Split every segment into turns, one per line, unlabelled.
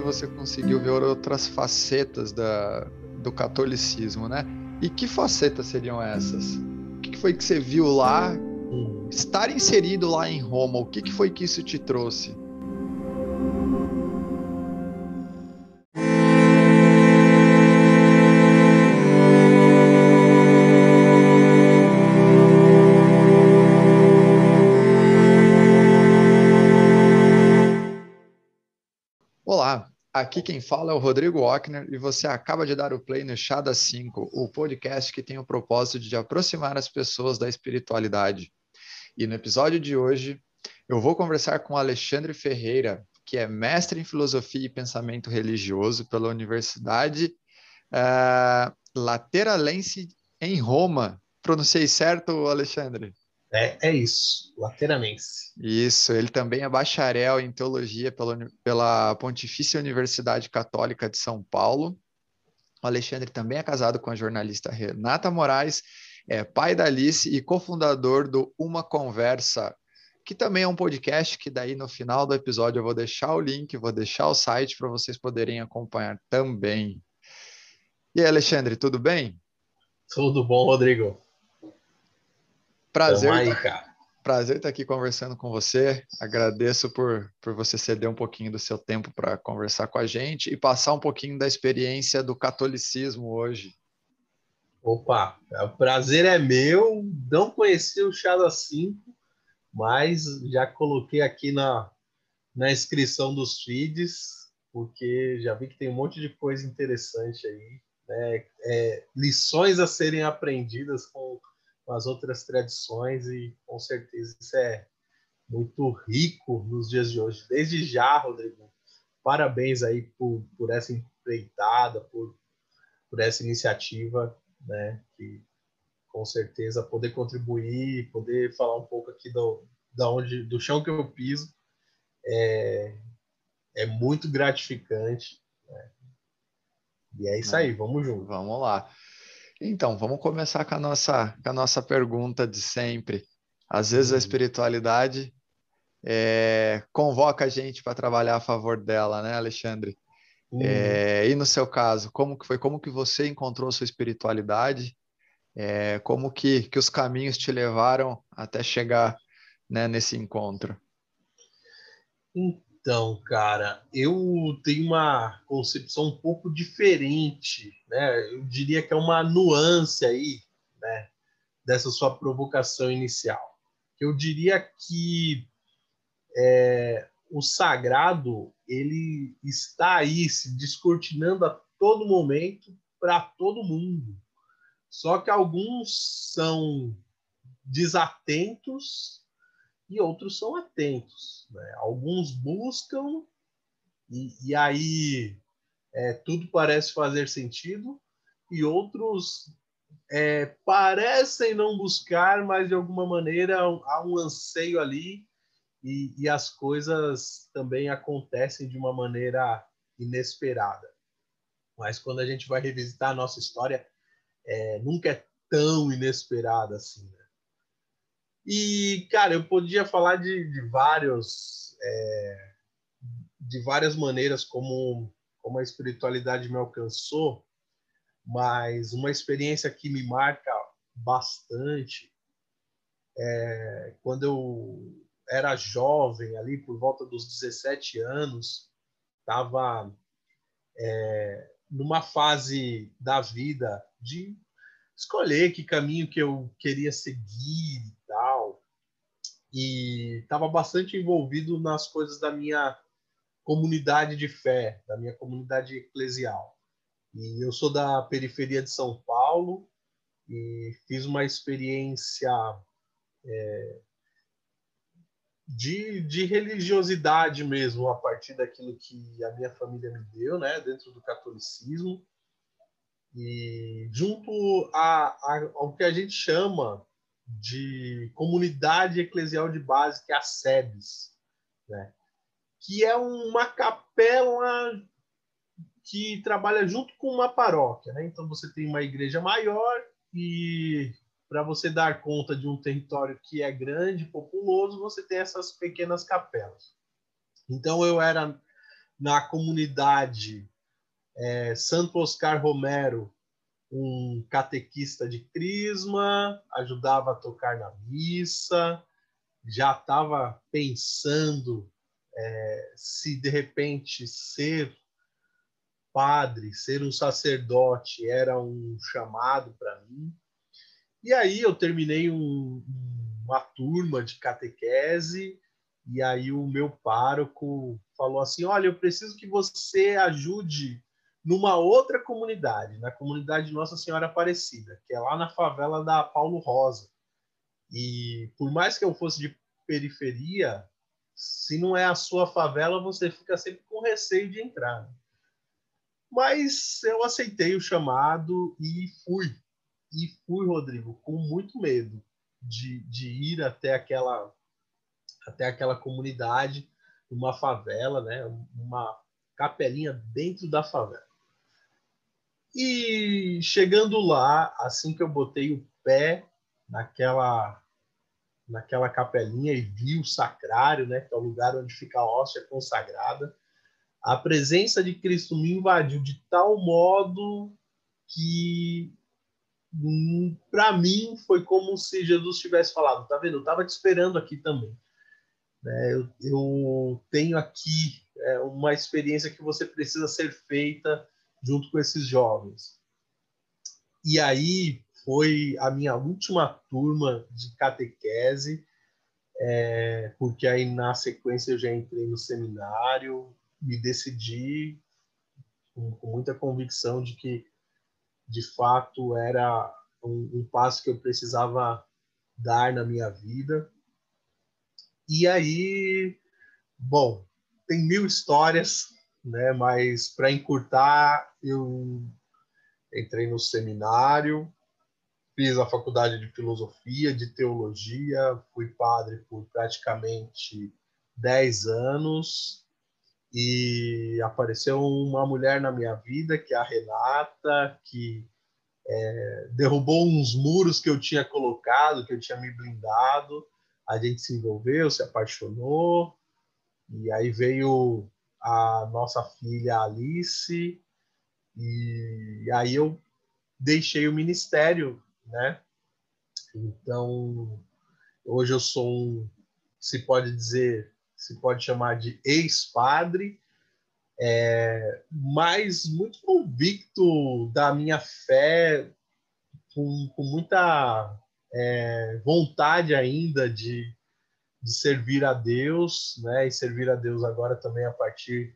você conseguiu ver outras facetas da, do catolicismo, né? E que facetas seriam essas? O que foi que você viu lá? Estar inserido lá em Roma, o que foi que isso te trouxe? Aqui quem fala é o Rodrigo Ockner e você acaba de dar o play no Chá das 5, o podcast que tem o propósito de aproximar as pessoas da espiritualidade. E no episódio de hoje, eu vou conversar com Alexandre Ferreira, que é mestre em filosofia e pensamento religioso pela Universidade uh, Lateralense em Roma. Pronunciei certo, Alexandre?
É, é isso, lateramense.
Isso, ele também é bacharel em teologia pela, pela Pontifícia Universidade Católica de São Paulo. O Alexandre também é casado com a jornalista Renata Moraes, é pai da Alice e cofundador do Uma Conversa, que também é um podcast que daí no final do episódio eu vou deixar o link, vou deixar o site para vocês poderem acompanhar também. E aí, Alexandre, tudo bem?
Tudo bom, Rodrigo.
Prazer, aí, cara. prazer estar aqui conversando com você. Agradeço por, por você ceder um pouquinho do seu tempo para conversar com a gente e passar um pouquinho da experiência do catolicismo hoje.
Opa, o prazer é meu. Não conheci o Chá das 5, mas já coloquei aqui na, na inscrição dos feeds, porque já vi que tem um monte de coisa interessante aí. Né? É, lições a serem aprendidas com com as outras tradições e com certeza isso é muito rico nos dias de hoje. Desde já, Rodrigo, parabéns aí por, por essa empreitada, por, por essa iniciativa, né, que com certeza poder contribuir, poder falar um pouco aqui do, da onde, do chão que eu piso, é, é muito gratificante. Né? E é isso é. aí, vamos junto.
Vamos lá. Então, vamos começar com a nossa, com a nossa pergunta de sempre. Às vezes a uhum. espiritualidade é, convoca a gente para trabalhar a favor dela, né, Alexandre? Uhum. É, e no seu caso, como que foi? Como que você encontrou sua espiritualidade? É, como que, que os caminhos te levaram até chegar né, nesse encontro?
Então, cara, eu tenho uma concepção um pouco diferente, né? Eu diria que é uma nuance aí, né? Dessa sua provocação inicial. Eu diria que é, o sagrado ele está aí se descortinando a todo momento para todo mundo. Só que alguns são desatentos e outros são atentos. Né? Alguns buscam e, e aí é, tudo parece fazer sentido, e outros é, parecem não buscar, mas de alguma maneira há um anseio ali e, e, as coisas também acontecem de uma maneira inesperada. Mas quando a gente vai revisitar a nossa história, é, nunca é tão inesperada assim. E, cara, eu podia falar de, de vários. É, de várias maneiras como, como a espiritualidade me alcançou, mas uma experiência que me marca bastante é quando eu era jovem, ali por volta dos 17 anos, estava é, numa fase da vida de escolher que caminho que eu queria seguir e estava bastante envolvido nas coisas da minha comunidade de fé, da minha comunidade eclesial. E eu sou da periferia de São Paulo e fiz uma experiência é, de, de religiosidade mesmo, a partir daquilo que a minha família me deu, né, dentro do catolicismo. E junto a, a, ao que a gente chama de comunidade eclesial de base, que é a SEBS, né? que é uma capela que trabalha junto com uma paróquia. Né? Então você tem uma igreja maior e para você dar conta de um território que é grande, populoso, você tem essas pequenas capelas. Então eu era na comunidade é, Santo Oscar Romero, um catequista de crisma, ajudava a tocar na missa, já estava pensando é, se de repente ser padre, ser um sacerdote era um chamado para mim. E aí eu terminei um, uma turma de catequese e aí o meu pároco falou assim: "Olha, eu preciso que você ajude numa outra comunidade, na comunidade Nossa Senhora Aparecida, que é lá na favela da Paulo Rosa. E por mais que eu fosse de periferia, se não é a sua favela, você fica sempre com receio de entrar. Né? Mas eu aceitei o chamado e fui. E fui, Rodrigo, com muito medo de, de ir até aquela até aquela comunidade, uma favela, né? Uma capelinha dentro da favela. E chegando lá, assim que eu botei o pé naquela naquela capelinha e vi o sacrário, né, que é o lugar onde fica a hóstia consagrada, a presença de Cristo me invadiu de tal modo que hum, para mim foi como se Jesus tivesse falado, tá vendo? Eu estava te esperando aqui também. Né? Eu, eu, tenho aqui é, uma experiência que você precisa ser feita junto com esses jovens. E aí foi a minha última turma de catequese, é, porque aí na sequência eu já entrei no seminário, me decidi com, com muita convicção de que de fato era um, um passo que eu precisava dar na minha vida. E aí, bom, tem mil histórias, né? Mas para encurtar, eu entrei no seminário, fiz a faculdade de filosofia, de teologia, fui padre por praticamente 10 anos e apareceu uma mulher na minha vida, que é a Renata, que é, derrubou uns muros que eu tinha colocado, que eu tinha me blindado. A gente se envolveu, se apaixonou, e aí veio a nossa filha Alice, e aí eu deixei o ministério, né? Então, hoje eu sou um, se pode dizer, se pode chamar de ex-padre, é, mas muito convicto da minha fé, com, com muita é, vontade ainda de, de servir a Deus, né? E servir a Deus agora também a partir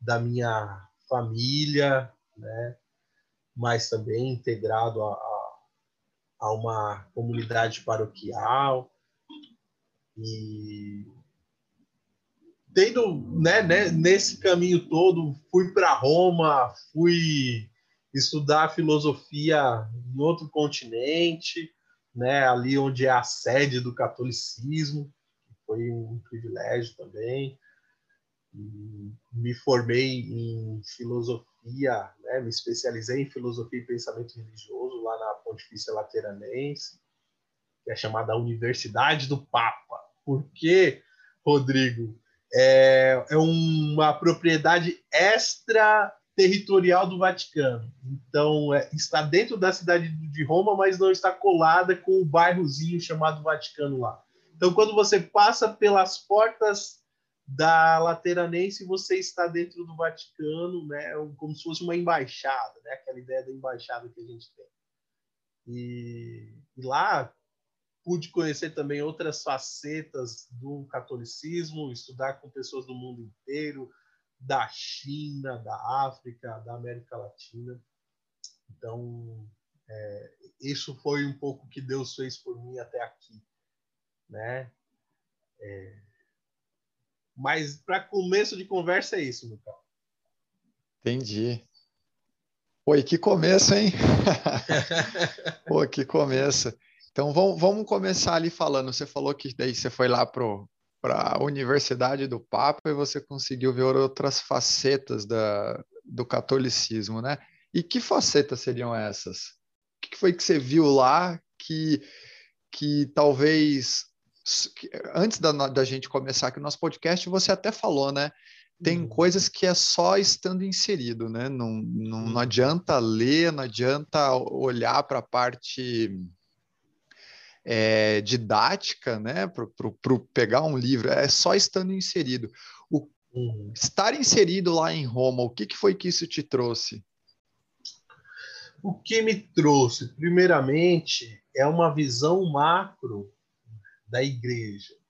da minha família, né? Mas também integrado a, a, a uma comunidade paroquial e tendo, né, né, nesse caminho todo, fui para Roma, fui estudar filosofia em outro continente, né, ali onde é a sede do catolicismo foi um privilégio também. Me formei em filosofia, né? me especializei em filosofia e pensamento religioso lá na Pontifícia Lateranense, que é chamada Universidade do Papa. Porque, Rodrigo, é, é uma propriedade extra territorial do Vaticano. Então, é, está dentro da cidade de Roma, mas não está colada com o bairrozinho chamado Vaticano lá. Então, quando você passa pelas portas da Lateranense, você está dentro do Vaticano, né? Como se fosse uma embaixada, né? Aquela ideia da embaixada que a gente tem. E, e lá pude conhecer também outras facetas do catolicismo, estudar com pessoas do mundo inteiro, da China, da África, da América Latina. Então, é, isso foi um pouco que Deus fez por mim até aqui né? É... Mas para começo de conversa é isso, Lucas.
Entendi. Oi, que começo, hein? Pô, que começo. Então vamos, vamos começar ali falando. Você falou que daí você foi lá para a Universidade do Papa e você conseguiu ver outras facetas da, do catolicismo, né? E que facetas seriam essas? O que foi que você viu lá que, que talvez antes da, da gente começar aqui o nosso podcast, você até falou, né? tem uhum. coisas que é só estando inserido, né? Não, não, não adianta ler, não adianta olhar para a parte é, didática, né? Para pegar um livro, é só estando inserido. O, uhum. Estar inserido lá em Roma, o que, que foi que isso te trouxe?
O que me trouxe, primeiramente, é uma visão macro da igreja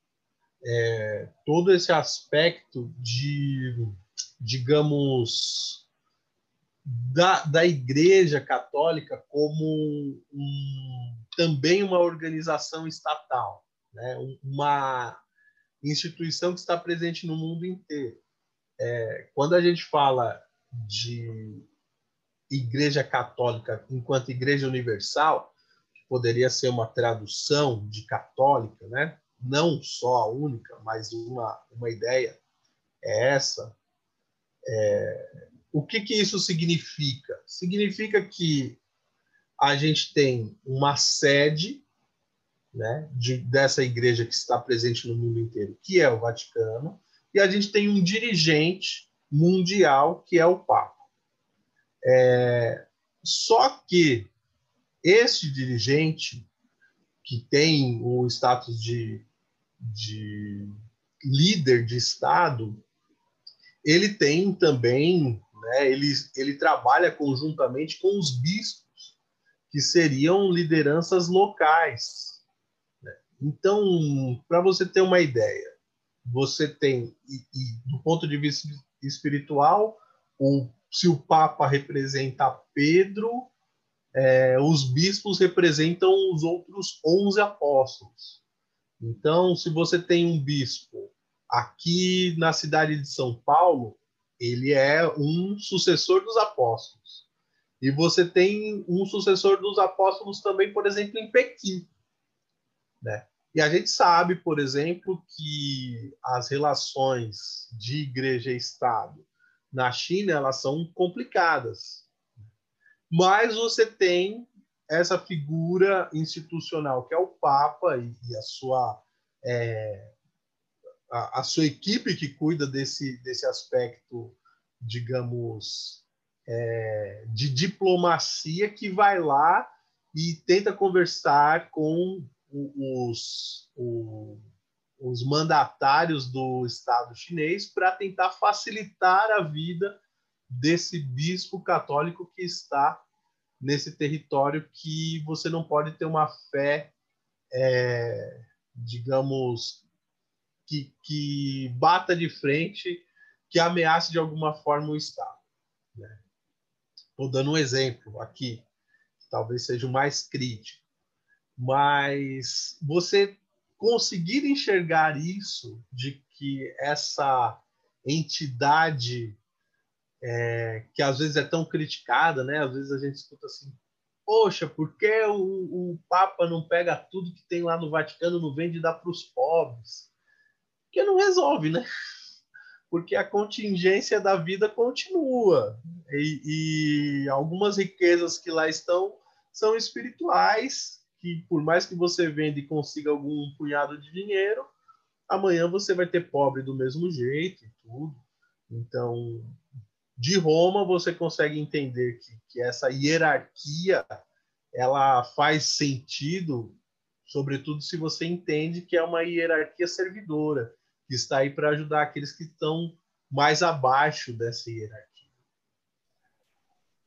é, todo esse aspecto de, digamos, da, da Igreja Católica como um, também uma organização estatal, né? uma instituição que está presente no mundo inteiro. É, quando a gente fala de Igreja Católica enquanto Igreja Universal, poderia ser uma tradução de católica, né? não só a única, mas uma, uma ideia é essa. É, o que, que isso significa? Significa que a gente tem uma sede né, de, dessa igreja que está presente no mundo inteiro, que é o Vaticano, e a gente tem um dirigente mundial, que é o Papa. É, só que esse dirigente, que tem o status de de líder de Estado, ele tem também, né, ele, ele trabalha conjuntamente com os bispos, que seriam lideranças locais. Né? Então, para você ter uma ideia, você tem, e, e, do ponto de vista espiritual, o, se o Papa representa Pedro, é, os bispos representam os outros 11 apóstolos. Então, se você tem um bispo aqui na cidade de São Paulo, ele é um sucessor dos apóstolos. E você tem um sucessor dos apóstolos também, por exemplo, em Pequim. Né? E a gente sabe, por exemplo, que as relações de igreja e Estado na China elas são complicadas. Mas você tem essa figura institucional que é o Papa e, e a sua é, a, a, sua equipe que cuida desse desse aspecto, digamos, é, de diplomacia que vai lá e tenta conversar com os, os mandatários do Estado chinês para tentar facilitar a vida desse bispo católico que está nesse território que você não pode ter uma fé, é, digamos, que, que bata de frente, que ameace de alguma forma o Estado. Estou né? dando um exemplo aqui, talvez seja o mais crítico, mas você conseguir enxergar isso, de que essa entidade é, que às vezes é tão criticada, né? Às vezes a gente escuta assim, poxa, por que o, o Papa não pega tudo que tem lá no Vaticano, não vende e dá para os pobres? Porque não resolve, né? Porque a contingência da vida continua. E, e algumas riquezas que lá estão são espirituais, que por mais que você venda e consiga algum punhado de dinheiro, amanhã você vai ter pobre do mesmo jeito e tudo. Então, de Roma você consegue entender que, que essa hierarquia ela faz sentido, sobretudo se você entende que é uma hierarquia servidora, que está aí para ajudar aqueles que estão mais abaixo dessa hierarquia.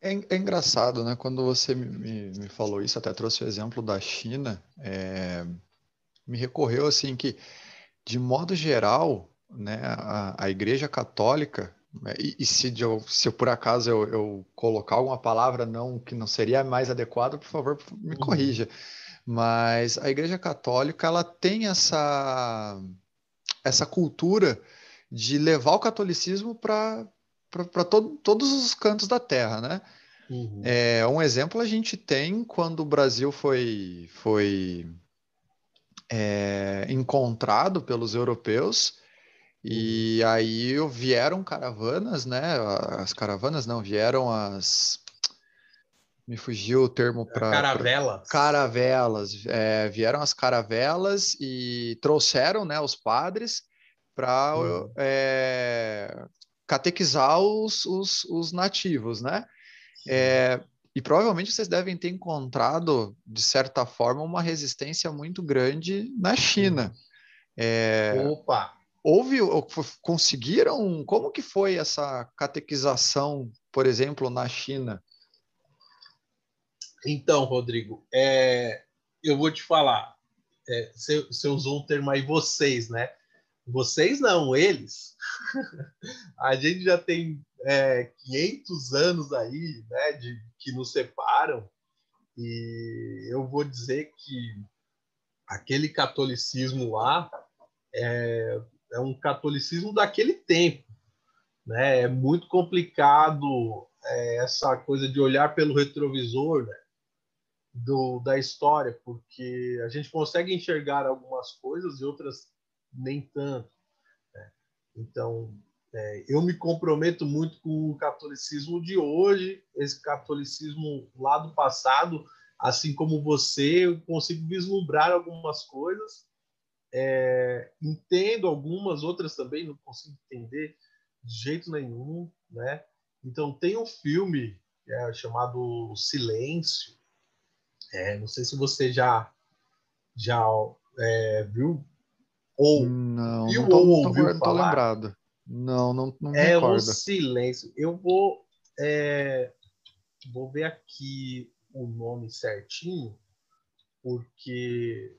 É, é engraçado, né? Quando você me, me, falou isso, até trouxe o exemplo da China, é, me recorreu assim que, de modo geral, né, a, a Igreja Católica e, e se, eu, se eu, por acaso eu, eu, colocar alguma palavra não que não seria mais adequada, por favor, me uhum. corrija. Mas a Igreja Católica ela tem essa essa cultura de levar o catolicismo para to, todos os cantos da Terra, né? Uhum. É, um exemplo a gente tem quando o Brasil foi, foi é, encontrado pelos europeus e aí vieram caravanas, né? As caravanas não, vieram as. Me fugiu o termo para.
Caravelas.
Pra... Caravelas. É, vieram as caravelas e trouxeram né, os padres para uhum. é, catequizar os, os, os nativos, né? É, e provavelmente vocês devem ter encontrado, de certa forma, uma resistência muito grande na China. É,
Opa!
Houve, conseguiram, como que foi essa catequização, por exemplo, na China?
Então, Rodrigo, é, eu vou te falar, é, você, você usou um termo aí, vocês, né? Vocês não, eles. a gente já tem é, 500 anos aí, né, de, que nos separam, e eu vou dizer que aquele catolicismo lá é, é um catolicismo daquele tempo, né? É muito complicado é, essa coisa de olhar pelo retrovisor, né? Do, da história, porque a gente consegue enxergar algumas coisas e outras nem tanto. Né? Então, é, eu me comprometo muito com o catolicismo de hoje, esse catolicismo lá do passado, assim como você, eu consigo vislumbrar algumas coisas, é, entendo algumas, outras também não consigo entender de jeito nenhum, né? Então tem um filme é, chamado Silêncio, é, não sei se você já já é, viu
ou não, viu não tô, ou ouviu tô, falar. Tô lembrado. Não, não, não
é um silêncio. Eu vou é, vou ver aqui o nome certinho, porque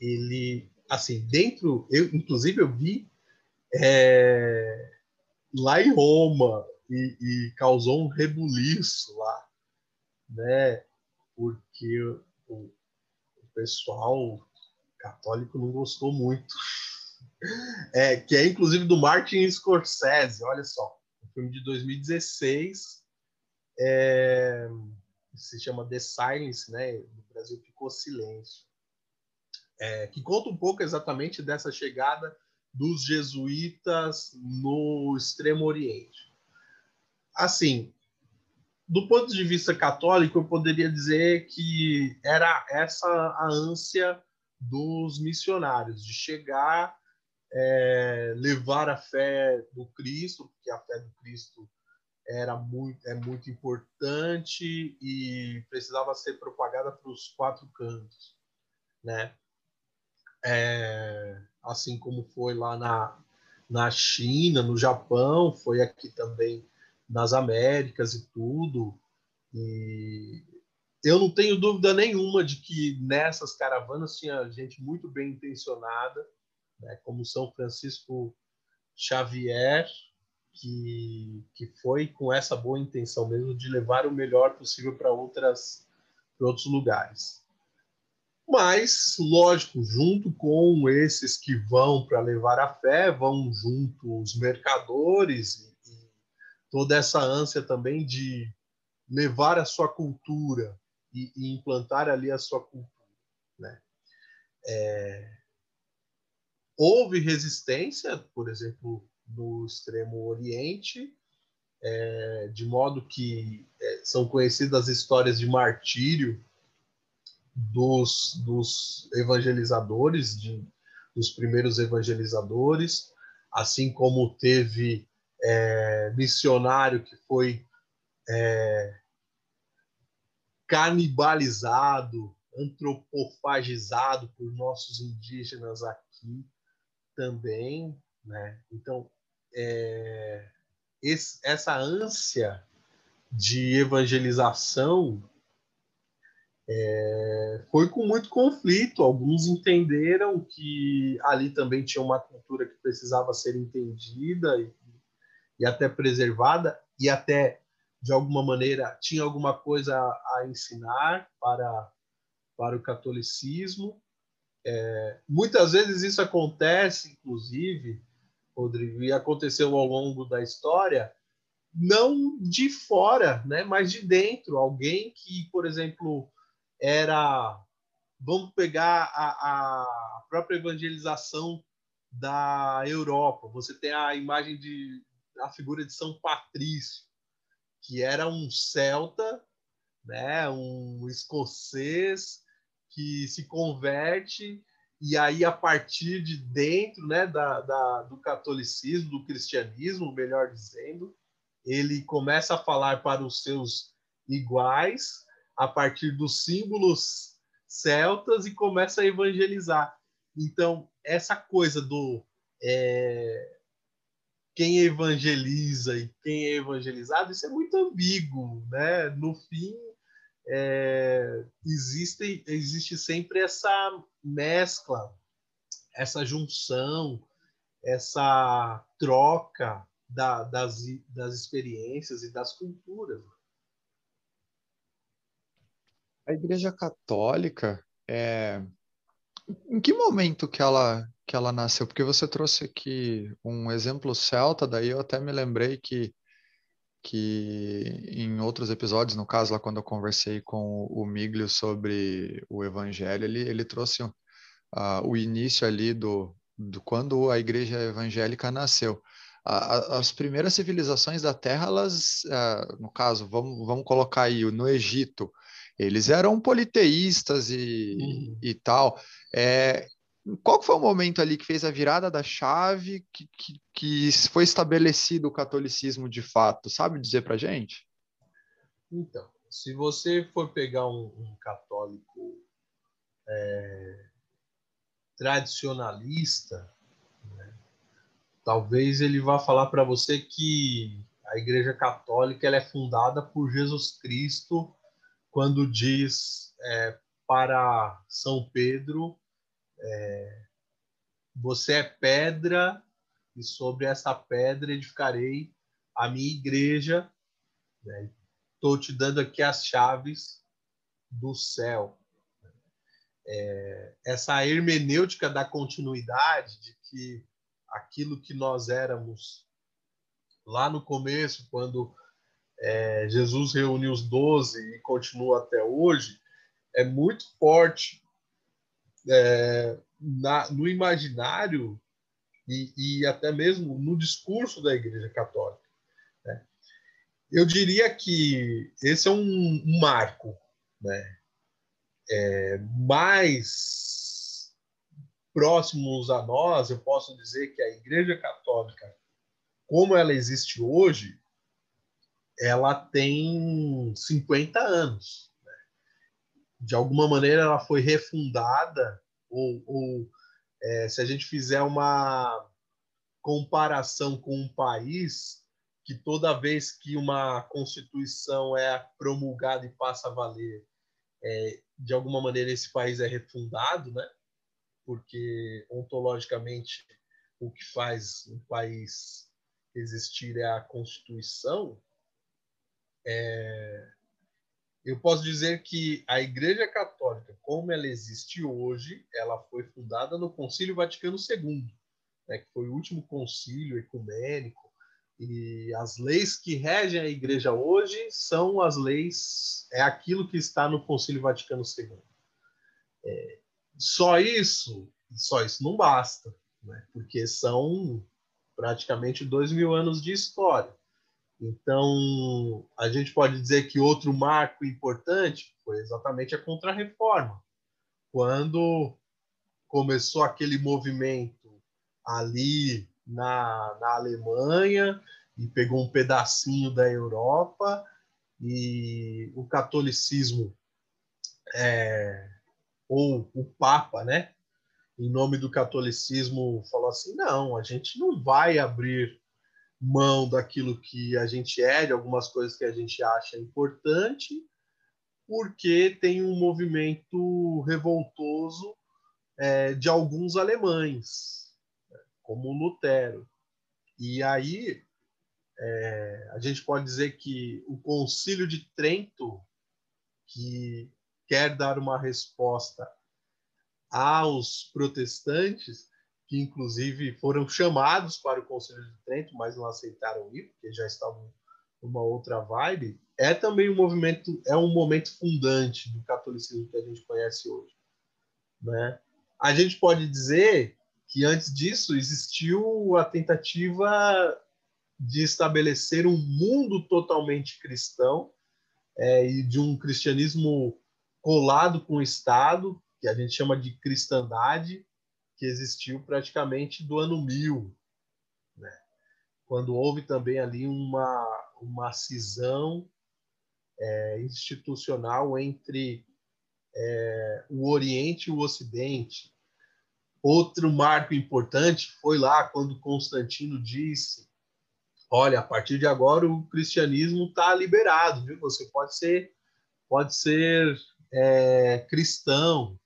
ele, assim, dentro, eu inclusive eu vi é, lá em Roma e, e, causou um rebuliço lá, né? Porque o, o pessoal católico não gostou muito é, que é inclusive do Martin Scorsese, olha só, um filme de 2016, é, se chama The Silence, né? No Brasil ficou silêncio, é, que conta um pouco exatamente dessa chegada dos jesuítas no Extremo Oriente. Assim, do ponto de vista católico, eu poderia dizer que era essa a ânsia dos missionários de chegar é, levar a fé do Cristo, porque a fé do Cristo era muito, é muito importante e precisava ser propagada para os quatro cantos, né? É, assim como foi lá na, na China, no Japão, foi aqui também nas Américas e tudo. E eu não tenho dúvida nenhuma de que nessas caravanas tinha gente muito bem intencionada né, como São Francisco Xavier, que, que foi com essa boa intenção mesmo de levar o melhor possível para outras para outros lugares. Mas, lógico, junto com esses que vão para levar a fé, vão junto os mercadores e, e toda essa ânsia também de levar a sua cultura e, e implantar ali a sua cultura, né? É, Houve resistência, por exemplo, no extremo oriente, é, de modo que é, são conhecidas as histórias de martírio dos, dos evangelizadores, de, dos primeiros evangelizadores, assim como teve é, missionário que foi é, canibalizado, antropofagizado por nossos indígenas aqui também, né? Então, é, esse, essa ânsia de evangelização é, foi com muito conflito. Alguns entenderam que ali também tinha uma cultura que precisava ser entendida e, e até preservada, e até, de alguma maneira, tinha alguma coisa a, ensinar para, para o catolicismo. É, muitas vezes isso acontece, inclusive, Rodrigo, e aconteceu ao longo da história, não de fora, né, mas de dentro. Alguém que, por exemplo, era. Vamos pegar a, a própria evangelização da Europa. Você tem a imagem de a figura de São Patrício, que era um celta, né, um escocês que se converte e aí a partir de dentro né, da, da, do catolicismo, do cristianismo, melhor dizendo, ele começa a falar para os seus iguais a partir dos símbolos celtas e começa a evangelizar. Então, essa coisa do é, quem evangeliza e quem é evangelizado, isso é muito ambíguo, né? No fim, é, existe, existe sempre essa mescla, essa junção, essa troca da, das, das experiências e das culturas.
A Igreja Católica, é... em que momento que ela, que ela nasceu? Porque você trouxe aqui um exemplo celta, daí eu até me lembrei que que em outros episódios, no caso lá quando eu conversei com o Miglio sobre o Evangelho, ele, ele trouxe uh, o início ali do, do quando a igreja evangélica nasceu. as primeiras civilizações da Terra, elas, uh, no caso, vamos, vamos colocar aí, no Egito, eles eram politeístas e, uhum. e tal. É, qual foi o momento ali que fez a virada da chave, que, que, que foi estabelecido o catolicismo de fato? Sabe dizer para gente?
Então, se você for pegar um, um católico é, tradicionalista, né, talvez ele vá falar para você que a Igreja Católica ela é fundada por Jesus Cristo quando diz é, para São Pedro é, você é pedra e sobre essa pedra edificarei a minha igreja. Estou né? te dando aqui as chaves do céu. É, essa hermenêutica da continuidade, de que aquilo que nós éramos lá no começo, quando é, Jesus reuniu os doze e continua até hoje, é muito forte é, na, no imaginário e, e, até mesmo no discurso da Igreja Católica. Né? Eu diria que esse é um, um marco, né? É, mais próximos a nós, eu posso dizer que a Igreja Católica, como ela existe hoje, ela tem 50 anos de alguma maneira ela foi refundada ou, ou é, se a gente fizer uma comparação com um país que toda vez que uma constituição é promulgada e passa a valer, é, de alguma maneira esse país é refundado, né? Porque ontologicamente o que faz um país existir é a constituição. É, eu posso dizer que a Igreja Católica, como ela existe hoje, ela foi fundada no Concílio Vaticano II, né, que foi o último concílio ecumênico, e as leis que regem a Igreja hoje são as leis, é aquilo que está no Concílio Vaticano II. É, só isso, só isso não basta, né, porque são praticamente dois mil anos de história. Então, a gente pode dizer que outro marco importante foi exatamente a Contra-Reforma, quando começou aquele movimento ali na, na Alemanha e pegou um pedacinho da Europa e o catolicismo é, ou o Papa, né, em nome do catolicismo falou assim, não, a gente não vai abrir mão daquilo que a gente é, de algumas coisas que a gente acha importante, porque tem um movimento revoltoso é, de alguns alemães, como Lutero. E aí é, a gente pode dizer que o Concílio de Trento, que quer dar uma resposta aos protestantes, que inclusive foram chamados para o Conselho de Trento, mas não aceitaram ir, porque já estavam numa outra vibe, é também um movimento, é um momento fundante do catolicismo que a gente conhece hoje, né? A gente pode dizer que antes disso existiu a tentativa de estabelecer um mundo totalmente cristão é, e de um cristianismo colado com o Estado, que a gente chama de cristandade, que existiu praticamente do ano 1000, né? quando houve também ali uma, uma cisão é, institucional entre é, o Oriente e o Ocidente. Outro marco importante foi lá quando Constantino disse: Olha, a partir de agora o cristianismo está liberado, viu? Você pode ser, pode ser é, cristão,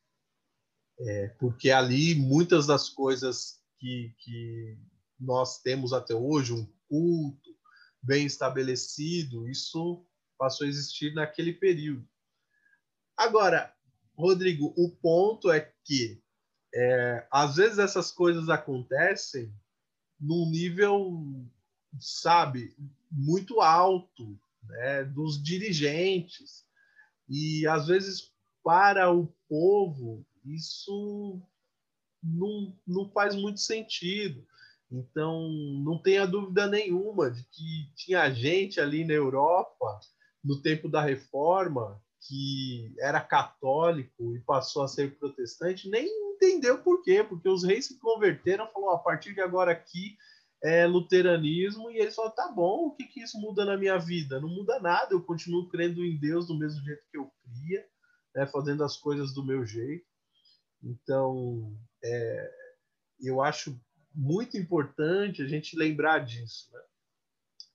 é, porque ali muitas das coisas que, que nós temos até hoje, um culto bem estabelecido, isso passou a existir naquele período. Agora, Rodrigo, o ponto é que é, às vezes essas coisas acontecem num nível, sabe, muito alto, né, dos dirigentes. E às vezes para o povo isso não, não faz muito sentido. Então, não tenha dúvida nenhuma de que tinha gente ali na Europa, no tempo da reforma, que era católico e passou a ser protestante, nem entendeu por quê, porque os reis se converteram, falou, a partir de agora aqui é luteranismo, e eles falaram, tá bom, o que, que isso muda na minha vida? Não muda nada, eu continuo crendo em Deus do mesmo jeito que eu cria, né, fazendo as coisas do meu jeito. Então, é, eu acho muito importante a gente lembrar disso, né?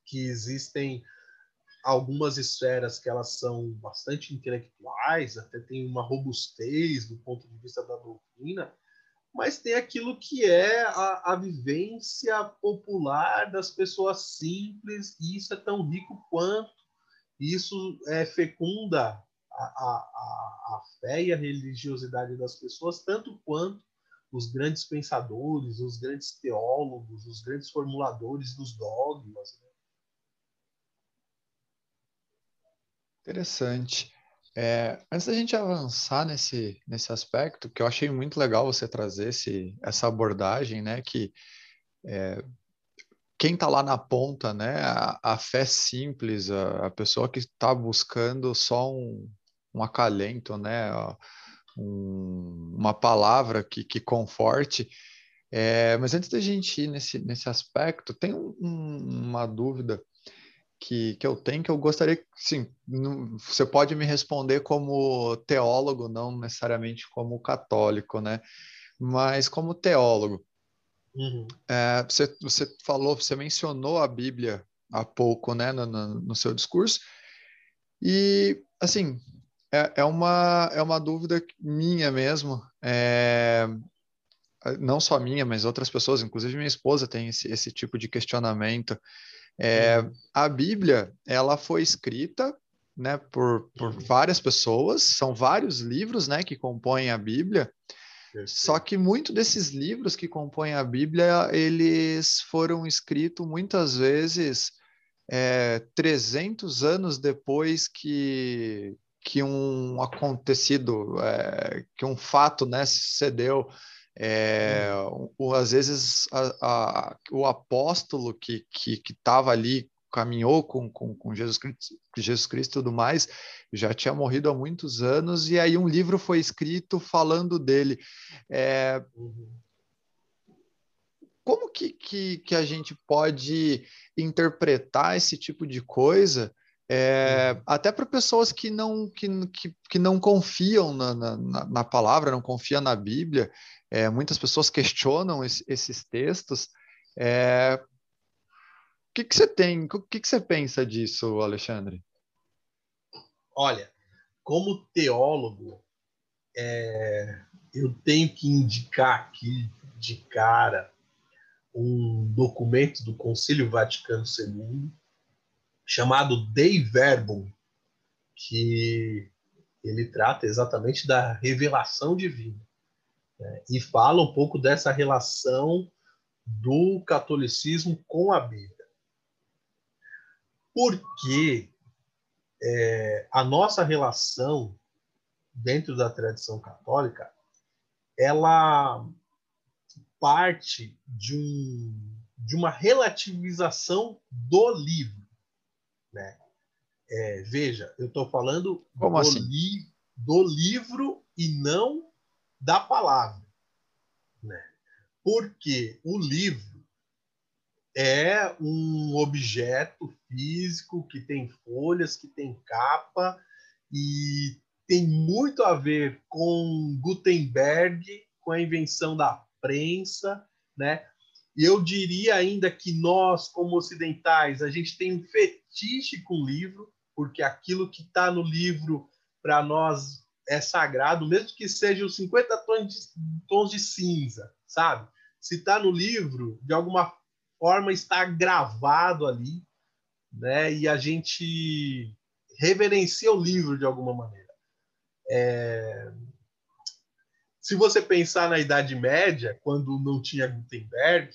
que existem algumas esferas que elas são bastante intelectuais, até tem uma robustez do ponto de vista da doutrina, mas tem aquilo que é a, a vivência popular das pessoas simples, e isso é tão rico quanto, isso é, fecunda a, a, a fé e a religiosidade das pessoas, tanto quanto os grandes pensadores, os grandes teólogos, os grandes formuladores dos dogmas. Né?
Interessante. É, antes da gente avançar nesse, nesse aspecto, que eu achei muito legal você trazer esse, essa abordagem, né, que é, quem está lá na ponta, né, a, a fé simples, a, a pessoa que está buscando só um, um acalento, né? Um, uma palavra que, que conforte. É, mas antes da gente ir nesse, nesse aspecto, tem um, uma dúvida que, que eu tenho que eu gostaria que, sim, não, você pode me responder como teólogo, não necessariamente como católico, né? Mas como teólogo. Uhum. É, você, você falou, você mencionou a Bíblia há pouco, né, no, no, no seu discurso, e, assim, é, é, uma, é uma dúvida minha mesmo. É, não só minha, mas outras pessoas, inclusive minha esposa tem esse, esse tipo de questionamento. É, uhum. a Bíblia, ela foi escrita né, por, por várias pessoas, são vários livros né, que compõem a Bíblia, só que muito desses livros que compõem a Bíblia, eles foram escritos muitas vezes é, 300 anos depois que, que um acontecido, é, que um fato né, sucedeu. É, hum. às vezes a, a, o apóstolo que estava ali caminhou com, com, com Jesus, Cristo, Jesus Cristo e tudo mais, já tinha morrido há muitos anos, e aí um livro foi escrito falando dele. É, uhum. Como que, que, que a gente pode interpretar esse tipo de coisa é, uhum. até para pessoas que não, que, que, que não confiam na, na, na, palavra, não confiam na Bíblia, é, muitas pessoas questionam esse, esses textos. É, o que, que você tem, o que, que você pensa disso, Alexandre?
Olha, como teólogo, é, eu tenho que indicar aqui de cara um documento do Concílio Vaticano II chamado Dei Verbum, que ele trata exatamente da revelação divina né? e fala um pouco dessa relação do catolicismo com a Bíblia. Porque é, a nossa relação dentro da tradição católica ela parte de, um, de uma relativização do livro né? É, veja, eu estou falando do,
assim?
li, do, livro e não da palavra. Né? Porque o livro é um objeto físico que tem folhas, que tem capa e tem muito a ver com Gutenberg, com a invenção da prensa, né? E eu diria ainda que nós, como ocidentais, a gente tem um fetiche com o livro, porque aquilo que está no livro para nós é sagrado, mesmo que seja os 50 tons de, tons de cinza, sabe? Se está no livro, de alguma forma está gravado ali, né? E a gente reverencia o livro de alguma maneira. É... Se você pensar na Idade Média, quando não tinha Gutenberg,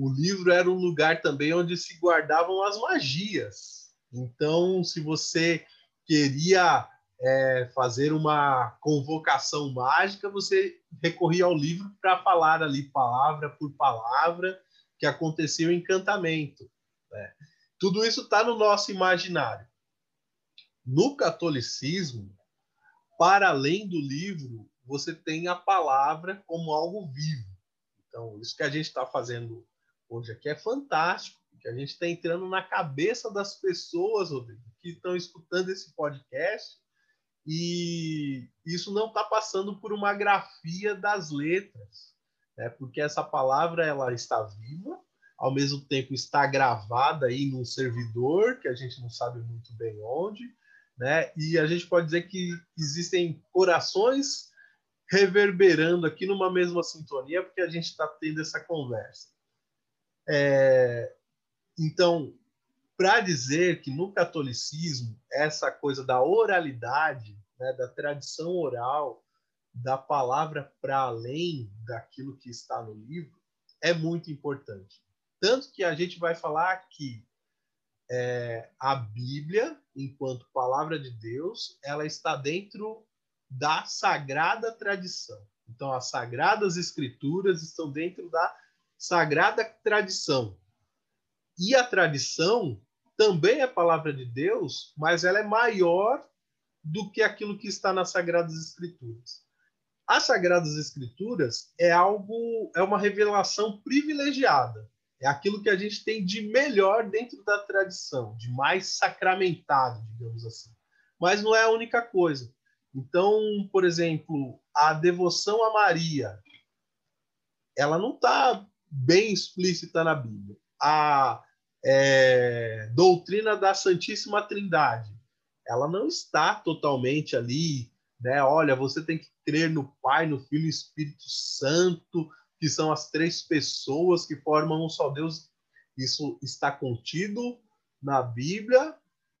o livro era um lugar também onde se guardavam as magias. Então, se você queria é, fazer uma convocação mágica, você recorria ao livro para falar ali palavra por palavra que acontecia o encantamento. Né? Tudo isso está no nosso imaginário. No catolicismo, para além do livro, você tem a palavra como algo vivo. Então, isso que a gente está fazendo hoje aqui é fantástico, que a gente está entrando na cabeça das pessoas, Rodrigo, que estão escutando esse podcast, e isso não está passando por uma grafia das letras, né? porque essa palavra ela está viva, ao mesmo tempo está gravada aí num servidor que a gente não sabe muito bem onde, né? E a gente pode dizer que existem corações reverberando aqui numa mesma sintonia, porque a gente está tendo essa conversa. É, então, para dizer que no catolicismo essa coisa da oralidade, né, da tradição oral, da palavra para além daquilo que está no livro, é muito importante. Tanto que a gente vai falar que é, a Bíblia, enquanto palavra de Deus, ela está dentro da sagrada tradição. Então, as sagradas escrituras estão dentro da sagrada tradição. E a tradição também é palavra de Deus, mas ela é maior do que aquilo que está nas sagradas escrituras. As sagradas escrituras é algo, é uma revelação privilegiada. É aquilo que a gente tem de melhor dentro da tradição, de mais sacramentado, digamos assim. Mas não é a única coisa. Então, por exemplo, a devoção a Maria, ela não está bem explícita na Bíblia. A é, doutrina da Santíssima Trindade, ela não está totalmente ali, né? Olha, você tem que crer no Pai, no Filho e no Espírito Santo, que são as três pessoas que formam um só Deus. Isso está contido na Bíblia,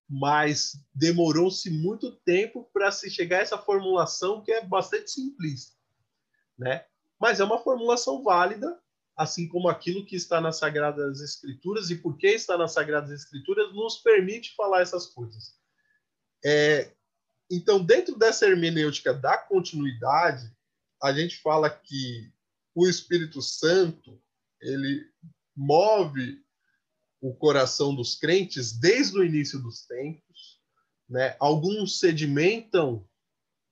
mas demorou-se muito tempo para se chegar a essa formulação que é bastante simplista, né? Mas é uma formulação válida, assim como aquilo que está nas Sagradas Escrituras e por que está nas Sagradas Escrituras nos permite falar essas coisas. É, então, dentro dessa hermenêutica da continuidade, a gente fala que o Espírito Santo ele move o coração dos crentes desde o início dos tempos, né? Alguns sedimentam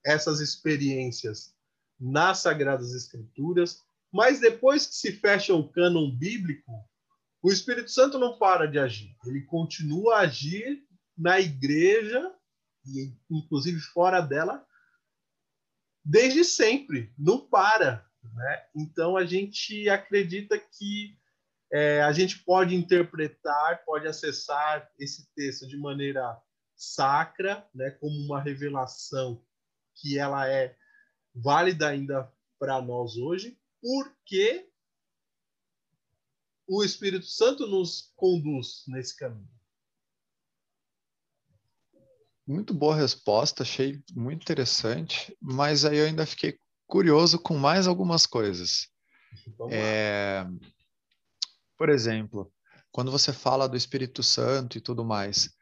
essas experiências nas sagradas escrituras, mas depois que se fecha o cânon bíblico, o Espírito Santo não para de agir. Ele continua a agir na igreja e inclusive fora dela desde sempre, não para. Né? Então a gente acredita que é, a gente pode interpretar, pode acessar esse texto de maneira sacra, né, como uma revelação que ela é válida ainda para nós hoje, porque o Espírito Santo nos conduz nesse caminho.
Muito boa resposta, achei muito interessante, mas aí eu ainda fiquei curioso com mais algumas coisas. É, por exemplo, quando você fala do Espírito Santo e tudo mais,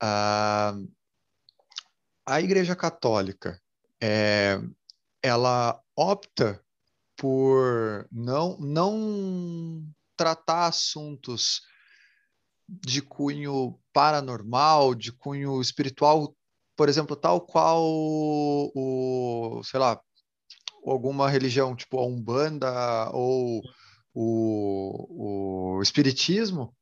a, a Igreja Católica, é, ela opta por não, não tratar assuntos de cunho paranormal, de cunho espiritual, por exemplo, tal qual o, o sei lá, alguma religião, tipo a Umbanda ou o, o Espiritismo,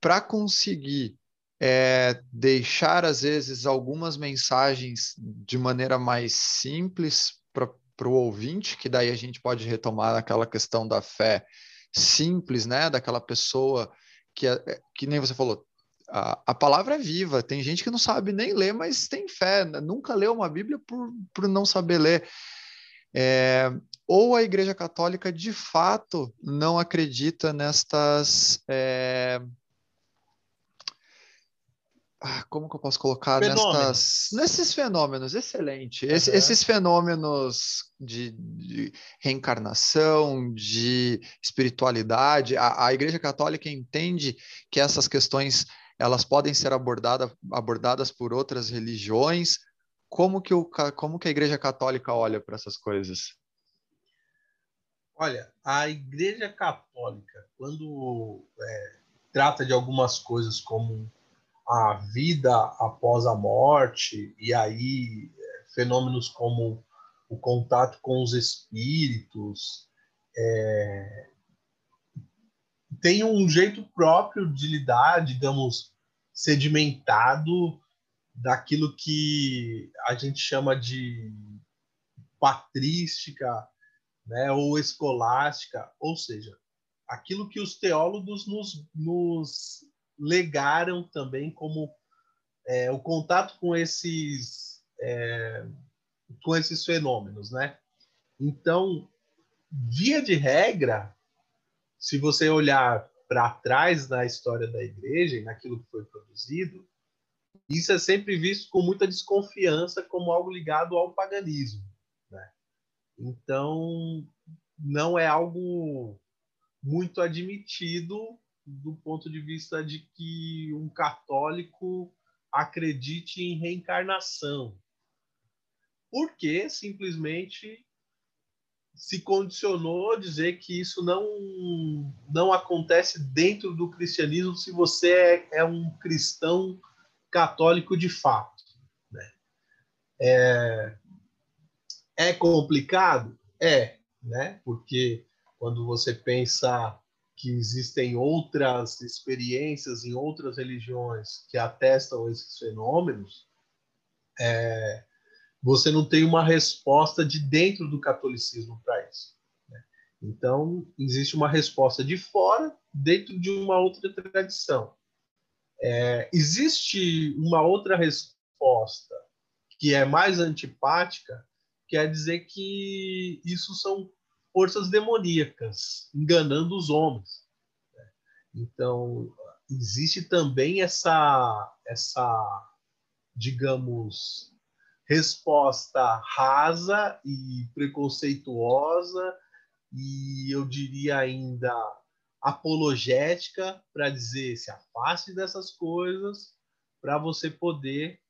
para conseguir é, deixar, às vezes, algumas mensagens de maneira mais simples para o ouvinte, que daí a gente pode retomar aquela questão da fé simples, né? Daquela pessoa que, é, é, que nem você falou, a, a palavra é viva. Tem gente que não sabe nem ler, mas tem fé. Nunca leu uma Bíblia por, por não saber ler. É, ou a Igreja Católica de fato não acredita nestas. É... Ah, como que eu posso colocar nestas, nesses fenômenos? Excelente. Uhum. Esse, esses fenômenos de, de, reencarnação, de espiritualidade, a, a Igreja Católica entende que essas questões elas podem ser abordada, abordadas por outras religiões. Como que, o, como que a Igreja Católica olha para essas coisas?
Olha, a Igreja Católica, quando é, trata de algumas coisas como a vida após a morte, e aí é, fenômenos como o contato com os espíritos, é, tem um jeito próprio de lidar, digamos, sedimentado daquilo que a gente chama de patrística, né, ou escolástica, ou seja, aquilo que os teólogos nos, nos legaram também como é, o contato com esses é, com esses fenômenos, né? Então, via de regra, se você olhar para trás na história da igreja e naquilo que foi produzido, isso é sempre visto com muita desconfiança como algo ligado ao paganismo. Então, não é algo muito admitido do ponto de vista de que um católico acredite em reencarnação. Porque simplesmente se condicionou a dizer que isso não, não acontece dentro do cristianismo se você é, é um cristão católico de fato. Né? É, é complicado? É, né? Porque quando você pensa que existem outras experiências em outras religiões que atestam esses fenômenos, é, você não tem uma resposta de dentro do catolicismo para isso. Né? Então, existe uma resposta de fora, dentro de uma outra tradição. É, existe uma outra resposta que é mais antipática, quer dizer que isso são forças demoníacas enganando os homens. Então, existe também essa, essa digamos, resposta rasa e preconceituosa e eu diria ainda apologética para dizer se afaste dessas coisas para você poder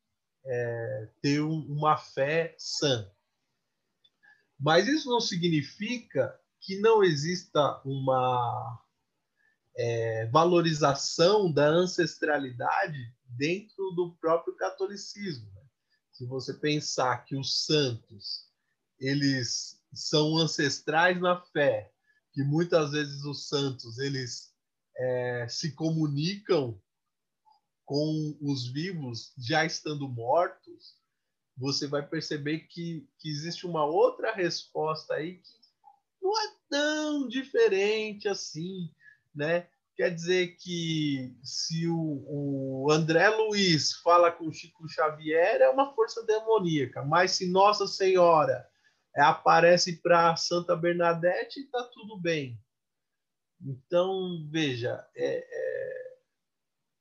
é, ter um, uma fé sã. Mas isso não significa que não exista uma é, valorização da ancestralidade dentro do próprio catolicismo. Né? Se você pensar que os santos eles são ancestrais na fé, que muitas vezes os santos eles é, se comunicam com os vivos já estando mortos, você vai perceber que, que existe uma outra resposta aí que não é tão diferente assim, né? Quer dizer que se o, o André Luiz fala com Chico Xavier é uma força demoníaca, mas se Nossa Senhora aparece para Santa Bernadette, está tudo bem. Então, veja, é, é,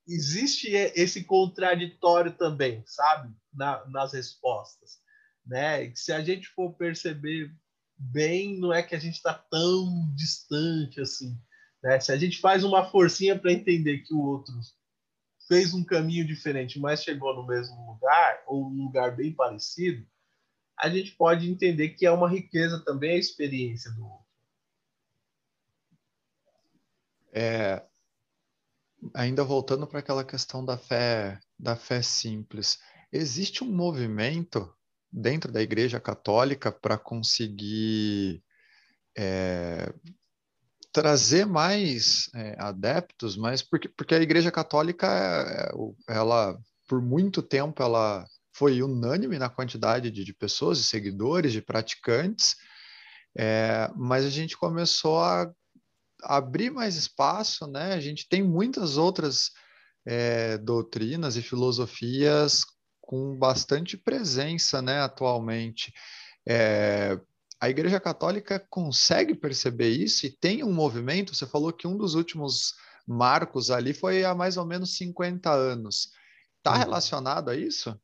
existe esse contraditório também, sabe? Na, nas respostas. Né? Se a gente for perceber bem, não é que a gente está tão distante assim. Né? Se a gente faz uma forcinha para entender que o outro fez um caminho diferente, mas chegou no mesmo lugar, ou um lugar bem parecido, a gente pode entender que é uma riqueza também a experiência do outro.
É, ainda voltando para aquela questão da fé, da fé simples, existe um movimento dentro da Igreja Católica para conseguir é, trazer mais é, adeptos, mas porque, porque a Igreja Católica, é, é, ela por muito tempo, ela foi unânime na quantidade de, de pessoas, de seguidores, de praticantes, é, mas a gente começou a abrir mais espaço, né? A gente tem muitas outras é, doutrinas e filosofias com bastante presença, né, atualmente. É, a Igreja Católica consegue perceber isso e tem um movimento. Você falou que um dos últimos marcos ali foi há mais ou menos 50 anos. Está relacionado a isso?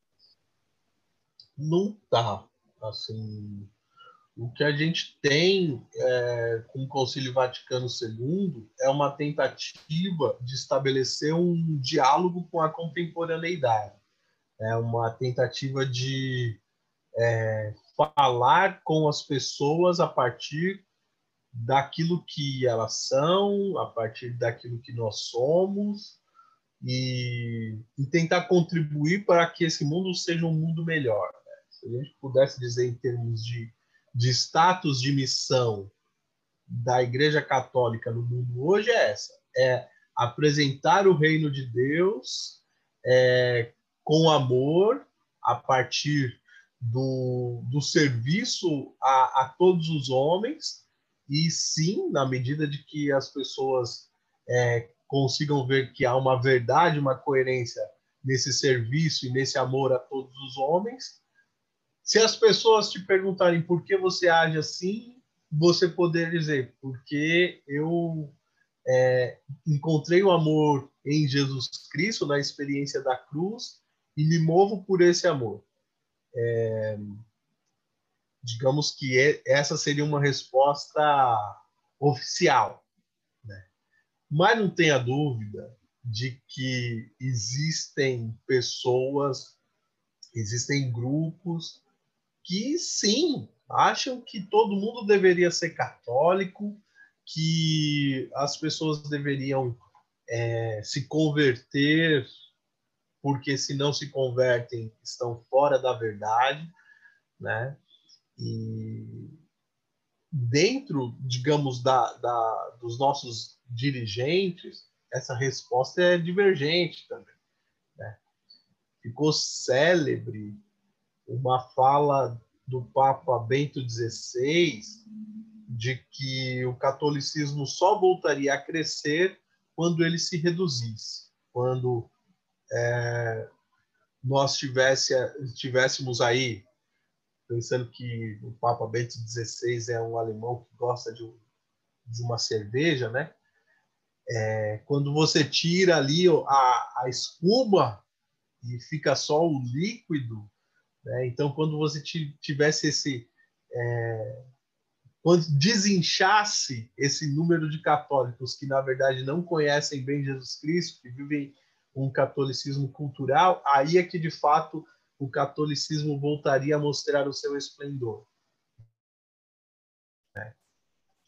Não está. Assim, o que a gente tem é, com o Concílio Vaticano II é uma tentativa de estabelecer um diálogo com a contemporaneidade. É uma tentativa de é, falar com as pessoas a partir daquilo que elas são, a partir daquilo que nós somos, e, e tentar contribuir para que esse mundo seja um mundo melhor. Né? Se a gente pudesse dizer em termos de de status de missão da Igreja Católica no mundo hoje é essa: é apresentar o reino de Deus é, com amor a partir do, do serviço a, a todos os homens e sim, na medida de que as pessoas é, consigam ver que há uma verdade, uma coerência nesse serviço e nesse amor a todos os homens, se as pessoas te perguntarem por que você age assim, você poder dizer, porque eu é, encontrei o amor em Jesus Cristo, na experiência da cruz, e me movo por esse amor. É, digamos que é, essa seria uma resposta oficial. Né? Mas não tenha dúvida de que existem pessoas, existem grupos que sim, acham que todo mundo deveria ser católico, que as pessoas deveriam é, se converter, porque se não se convertem, estão fora da verdade, né? E dentro, digamos, da, da, dos nossos dirigentes, essa resposta é divergente também. Né? Ficou célebre uma fala do Papa Bento XVI de que o catolicismo só voltaria a crescer quando ele se reduzisse, quando é, nós tivesse, tivéssemos aí, pensando que o Papa Bento XVI é um alemão que gosta de, de uma cerveja, né? É, quando você tira ali a, a espuma e fica só o líquido, né? Então, quando você tivesse esse. É, quando desinchasse esse número de católicos que, na verdade, não conhecem bem Jesus Cristo, que vivem um catolicismo cultural, aí é que, de fato, o catolicismo voltaria a mostrar o seu esplendor.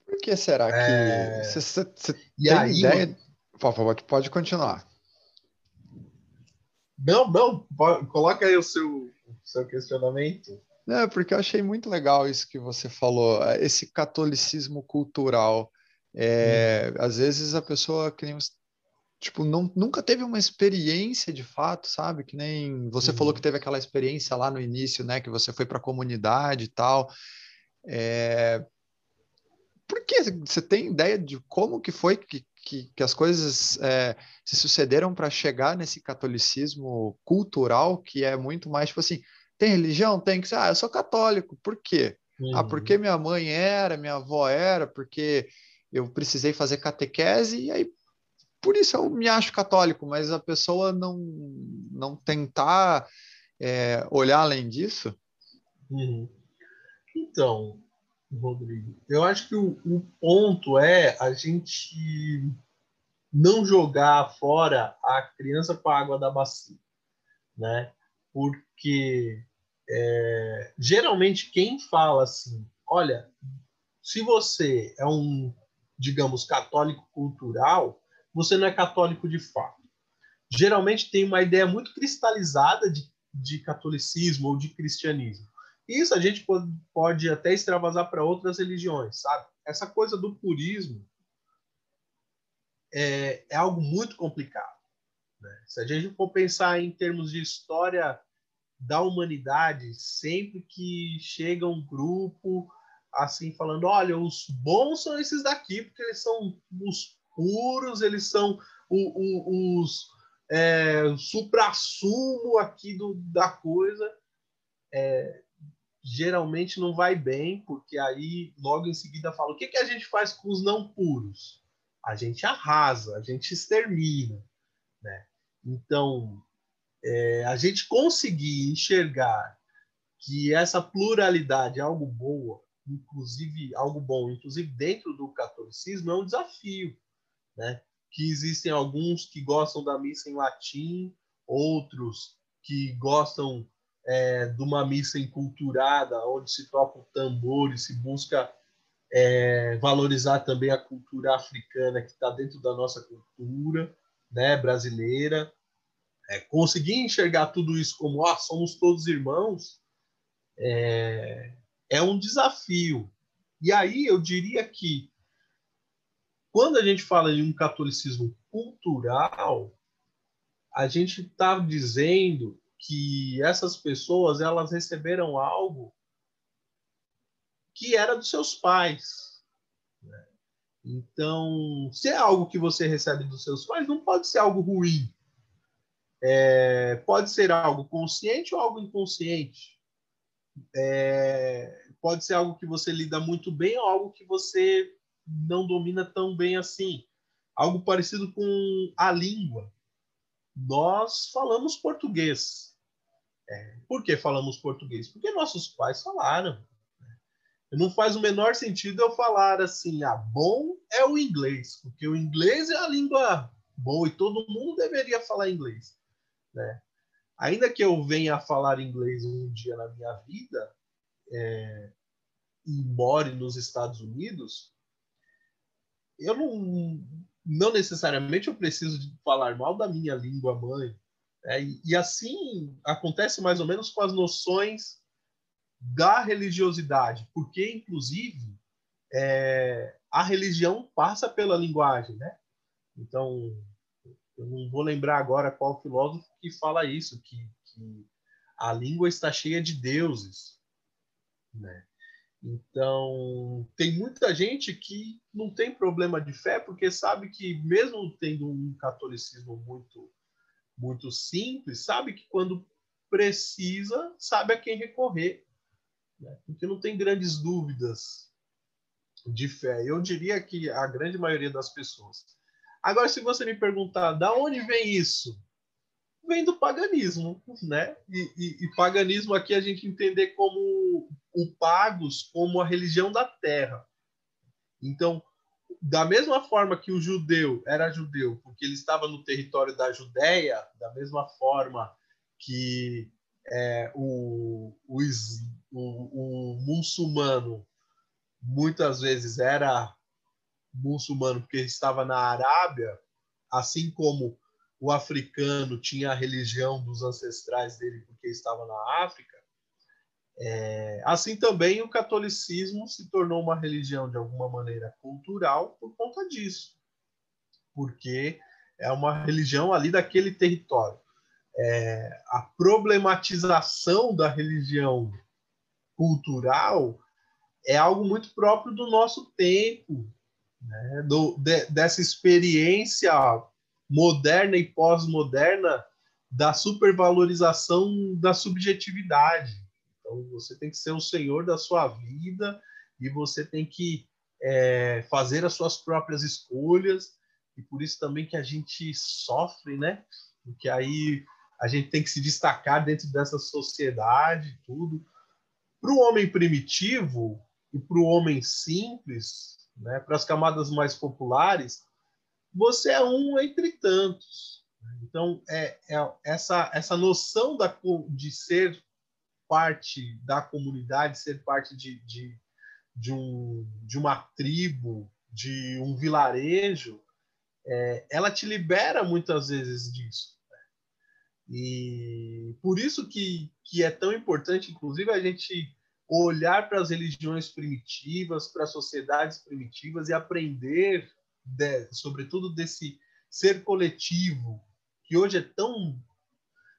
Por que será que. Você, é... tem aí, ideia. Por favor, pode continuar.
Não, não, coloca aí o seu, seu questionamento.
É, porque eu achei muito legal isso que você falou, é, esse catolicismo cultural. É, hum. Às vezes a pessoa que tipo, não, nunca teve uma experiência de fato, sabe? Que nem você falou que uhum. teve aquela experiência lá no início, né? Que você foi para a comunidade e tal. É... Por que você tem ideia de como que foi que, que, que as coisas é, se sucederam para chegar nesse catolicismo cultural que é muito mais tipo assim, tem religião? Tem que ser. Ah, eu sou católico. Por quê? Uhum. Ah, porque uhum. minha mãe era, minha avó era, porque eu precisei fazer catequese e aí por isso eu me acho católico, mas a pessoa não, não tentar é, olhar além disso?
Uhum. Então, Rodrigo, eu acho que o, o, ponto é a gente não jogar fora a criança com a água da bacia, né? Porque é, geralmente quem fala assim, olha, se você é um, digamos, católico cultural, você não é católico de fato. Geralmente tem uma ideia muito cristalizada de, de catolicismo ou de cristianismo. Isso a gente pode, pode até extravasar para outras religiões, sabe? Essa coisa do purismo é, é algo muito complicado. Né? Se a gente for pensar em termos de história da humanidade, sempre que chega um grupo assim falando, olha, os bons são esses daqui, porque eles são os puros, eles são o, o, os é, supra-sumo aqui do, da coisa. É, geralmente não vai bem, porque aí logo em seguida fala: o que, que a gente faz com os não puros? A gente arrasa, a gente extermina. Né? Então, é, a gente conseguir enxergar que essa pluralidade é algo boa, inclusive algo bom, inclusive dentro do catolicismo, é um desafio, né? Que existem alguns que gostam da missa em latim, outros que gostam é, de uma missa enculturada, onde se toca o tambor e se busca é, valorizar também a cultura africana que está dentro da nossa cultura, né, brasileira. É, conseguir enxergar tudo isso como ah, somos todos irmãos é, é um desafio. E aí eu diria que quando a gente fala em um catolicismo cultural, a gente está dizendo que essas pessoas elas receberam algo que era dos seus pais. Né? Então, se é algo que você recebe dos seus pais, não pode ser algo ruim. É, pode ser algo consciente ou algo inconsciente. É, pode ser algo que você lida muito bem ou algo que você não domina tão bem assim. Algo parecido com a língua. Nós falamos português. É, por que falamos português? Porque nossos pais falaram. Não faz o menor sentido eu falar assim, ah, bom é o inglês, porque o inglês é a língua boa e todo mundo deveria falar inglês né? Ainda que eu venha a falar inglês um dia na minha vida é, e more nos Estados Unidos, eu não, não necessariamente eu preciso falar mal da minha língua mãe. Né? E, e assim acontece mais ou menos com as noções da religiosidade, porque inclusive é, a religião passa pela linguagem, né? Então eu não vou lembrar agora qual filósofo que fala isso, que, que a língua está cheia de deuses, né? Então, tem muita gente que não tem problema de fé, porque sabe que, mesmo tendo um catolicismo muito, muito simples, sabe que quando precisa, sabe a quem recorrer. Né? Porque não tem grandes dúvidas de fé. Eu diria que a grande maioria das pessoas Agora, se você me perguntar da onde vem isso, vem do paganismo, né? E, e, e, paganismo aqui a gente entender como o pagos como a religião da terra. Então, da mesma forma que o judeu era judeu porque ele estava no território da Judéia, da mesma forma que é, o, o, o, o muçulmano muitas vezes era muçulmano porque estava na Arábia, assim como o africano tinha a religião dos ancestrais dele porque estava na África, é, assim também o catolicismo se tornou uma religião de alguma maneira cultural por conta disso, porque é uma religião ali daquele território. É, a problematização da religião cultural é algo muito próprio do nosso tempo, né, do, de, dessa experiência moderna e pós-moderna da supervalorização da subjetividade. Então, você tem que ser o senhor da sua vida e você tem que é, fazer as suas próprias escolhas e por isso também que a gente sofre, né? Porque aí a gente tem que se destacar dentro dessa sociedade, tudo. Para o homem primitivo e para o homem simples, né, para as camadas mais populares, você é um entre tantos. Então, é, é essa, essa noção da, de ser parte da comunidade, ser parte de, de, de, um, de uma tribo, de um vilarejo, é, ela te libera muitas vezes disso. Né? E por isso que, que é tão importante, inclusive, a gente olhar para as religiões primitivas, para as sociedades primitivas e aprender, de, sobretudo, desse ser coletivo que hoje é tão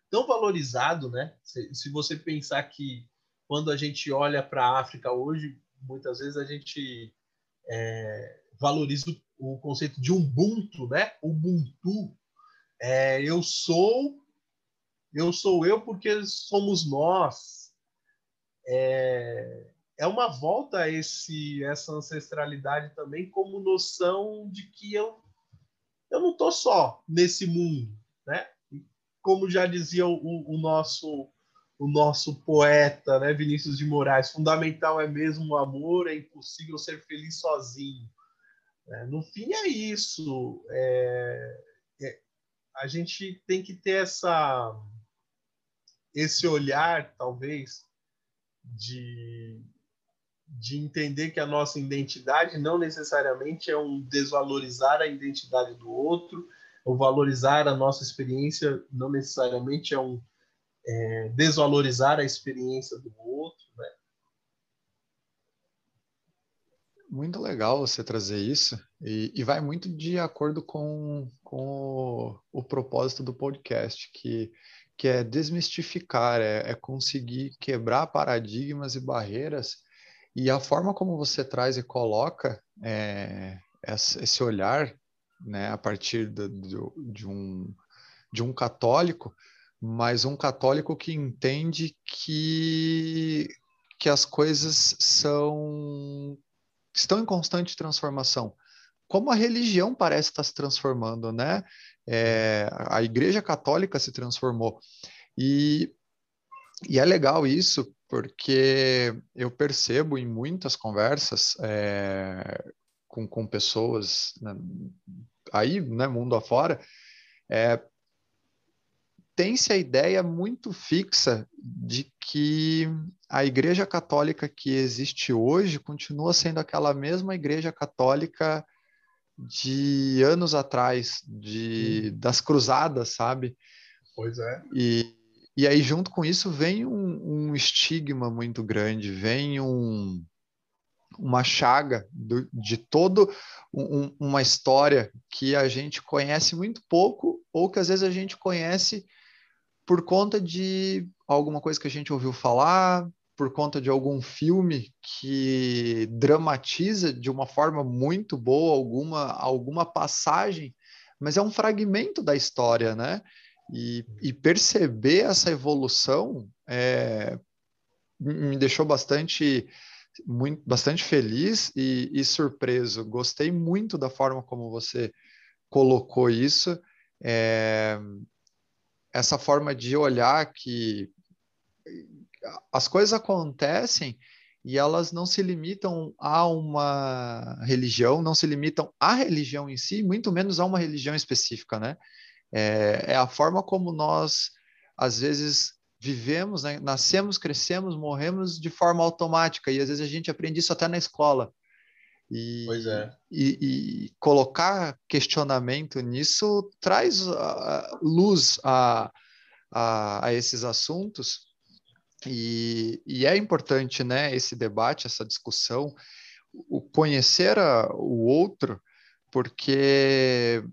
tão valorizado, né? Se, se você pensar que quando a gente olha para a África hoje, muitas vezes a gente é, valoriza o, conceito de Ubuntu, né? Ubuntu. É, eu sou, eu sou eu porque somos nós. É, é uma volta a esse, essa ancestralidade também como noção de que eu, eu não estou só nesse mundo, né? Como já dizia o, o nosso o nosso poeta, né, Vinícius de Moraes, fundamental é mesmo o amor, é impossível ser feliz sozinho. É, no fim é isso. É, é, a gente tem que ter essa esse olhar, talvez, de, de entender que a nossa identidade não necessariamente é um desvalorizar a identidade do outro, ou valorizar a nossa experiência não necessariamente é um é, desvalorizar a experiência do outro, né?
Muito legal você trazer isso e, e vai muito de acordo com, com o, o, propósito do podcast, que, que é desmistificar, é, é conseguir quebrar paradigmas e barreiras e a forma como você traz e coloca é, esse olhar né, a partir de, um, de um católico mas um católico que entende que, que as coisas são estão em constante transformação. Como a religião parece estar se transformando, né? É, a Igreja Católica se transformou. E, e é legal isso, porque eu percebo em muitas conversas é, com, com pessoas né, aí, né, mundo afora, é, tem-se a ideia muito fixa de que a Igreja Católica que existe hoje continua sendo aquela mesma Igreja Católica de anos atrás, de, hum. das cruzadas, sabe?
Pois é.
E, e aí, junto com isso, vem um, um estigma muito grande, vem um, uma chaga do, de todo um, uma história que a gente conhece muito pouco ou que às vezes a gente conhece por conta de alguma coisa que a gente ouviu falar, por conta de algum filme que dramatiza de uma forma muito boa alguma, alguma passagem, mas é um fragmento da história, né? E, e perceber essa evolução é, me deixou bastante muito, bastante feliz e, e, surpreso. Gostei muito da forma como você colocou isso. É, essa forma de olhar que as coisas acontecem e elas não se limitam a uma religião, não se limitam à religião em si, muito menos a uma religião específica, né? É, é a forma como nós, às vezes, vivemos, né? nascemos, crescemos, morremos de forma automática, e às vezes a gente aprende isso até na escola. E,
pois é.
e, e colocar questionamento nisso traz uh, luz a, a, a, esses assuntos. E, e, é importante né, esse debate, essa discussão, o conhecer a, o outro, porque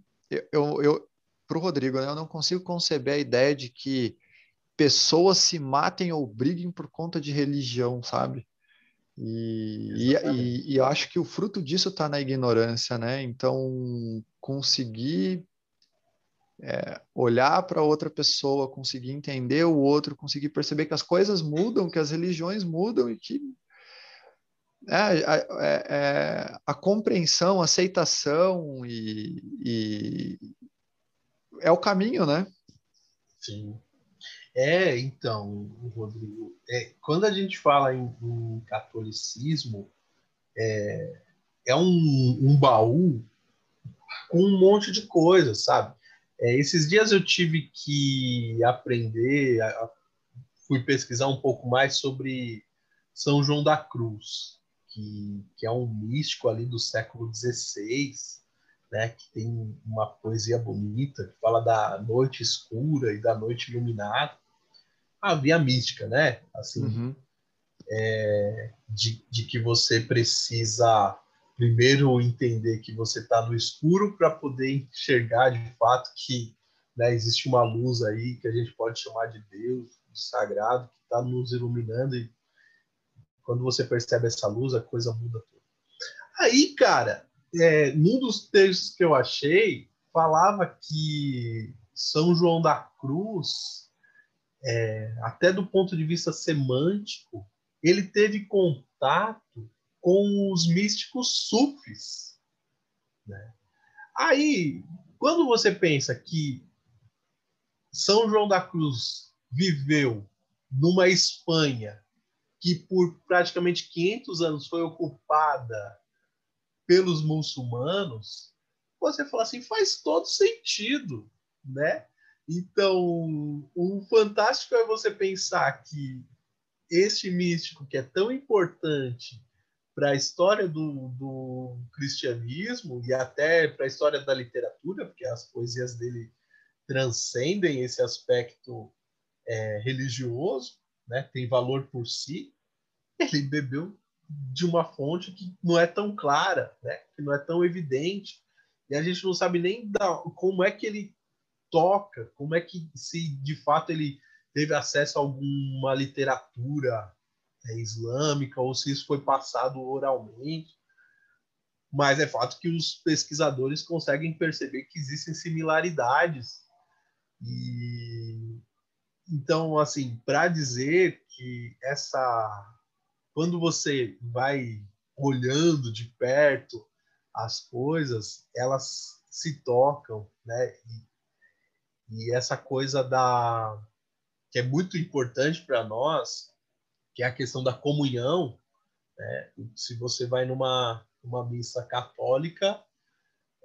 eu, eu para o Rodrigo, né, eu não consigo conceber a ideia de que pessoas se matem ou briguem por conta de religião, sabe? E, e, e, eu acho que o fruto disso está na ignorância, né? Então, conseguir é, olhar para outra pessoa, conseguir entender o outro, conseguir perceber que as coisas mudam, que as religiões mudam e que é, é, é a compreensão, a aceitação e, e é o caminho, né?
Sim. É, então, Rodrigo, é, quando a gente fala em, em catolicismo, é, é um, um, baú com um monte de coisas, sabe? É, esses dias eu tive que aprender, a, a, fui pesquisar um pouco mais sobre São João da Cruz, que, que é um místico ali do século XVI, né, que tem uma poesia bonita, que fala da noite escura e da noite iluminada havia mística, né? Assim, uhum. é, de, de que você precisa primeiro entender que você está no escuro para poder enxergar de fato que né, existe uma luz aí que a gente pode chamar de Deus, de sagrado, que está nos iluminando e quando você percebe essa luz, a coisa muda tudo. Aí, cara, é, num dos textos que eu achei, falava que São João da Cruz, é, até do ponto de vista semântico, ele teve contato com os místicos sufis. Né? Aí, quando você pensa que São João da Cruz viveu numa Espanha que por praticamente 500 anos foi ocupada pelos muçulmanos, você fala assim, faz todo sentido, né? Então, o fantástico é você pensar que este místico que é tão importante para a história do, do, cristianismo e até para a história da literatura, porque as poesias dele transcendem esse aspecto é, religioso, né? tem valor por si. Ele bebeu de uma fonte que não é tão clara, né? que não é tão evidente, e a gente não sabe nem da, como é que ele toca, como é que se de fato ele teve acesso a alguma literatura é, islâmica ou se isso foi passado oralmente. Mas é fato que os pesquisadores conseguem perceber que existem similaridades. E então, assim, para dizer que essa quando você vai olhando de perto as coisas, elas se tocam, né? E, e essa coisa da que é muito importante para nós que é a questão da comunhão. Né? Se você vai numa uma missa católica,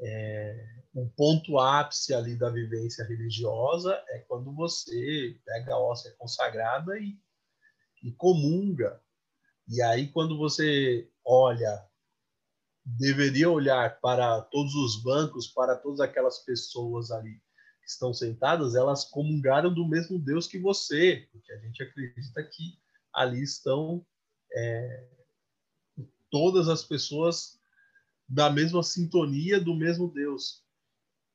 é, um ponto ápice ali da vivência religiosa é quando você pega a hóstia consagrada e, e comunga. E aí, quando você olha, deveria olhar para todos os bancos, para todas aquelas pessoas ali que estão sentadas, elas comungaram do mesmo Deus que você, porque a gente acredita que ali estão é, todas as pessoas da mesma sintonia do mesmo Deus.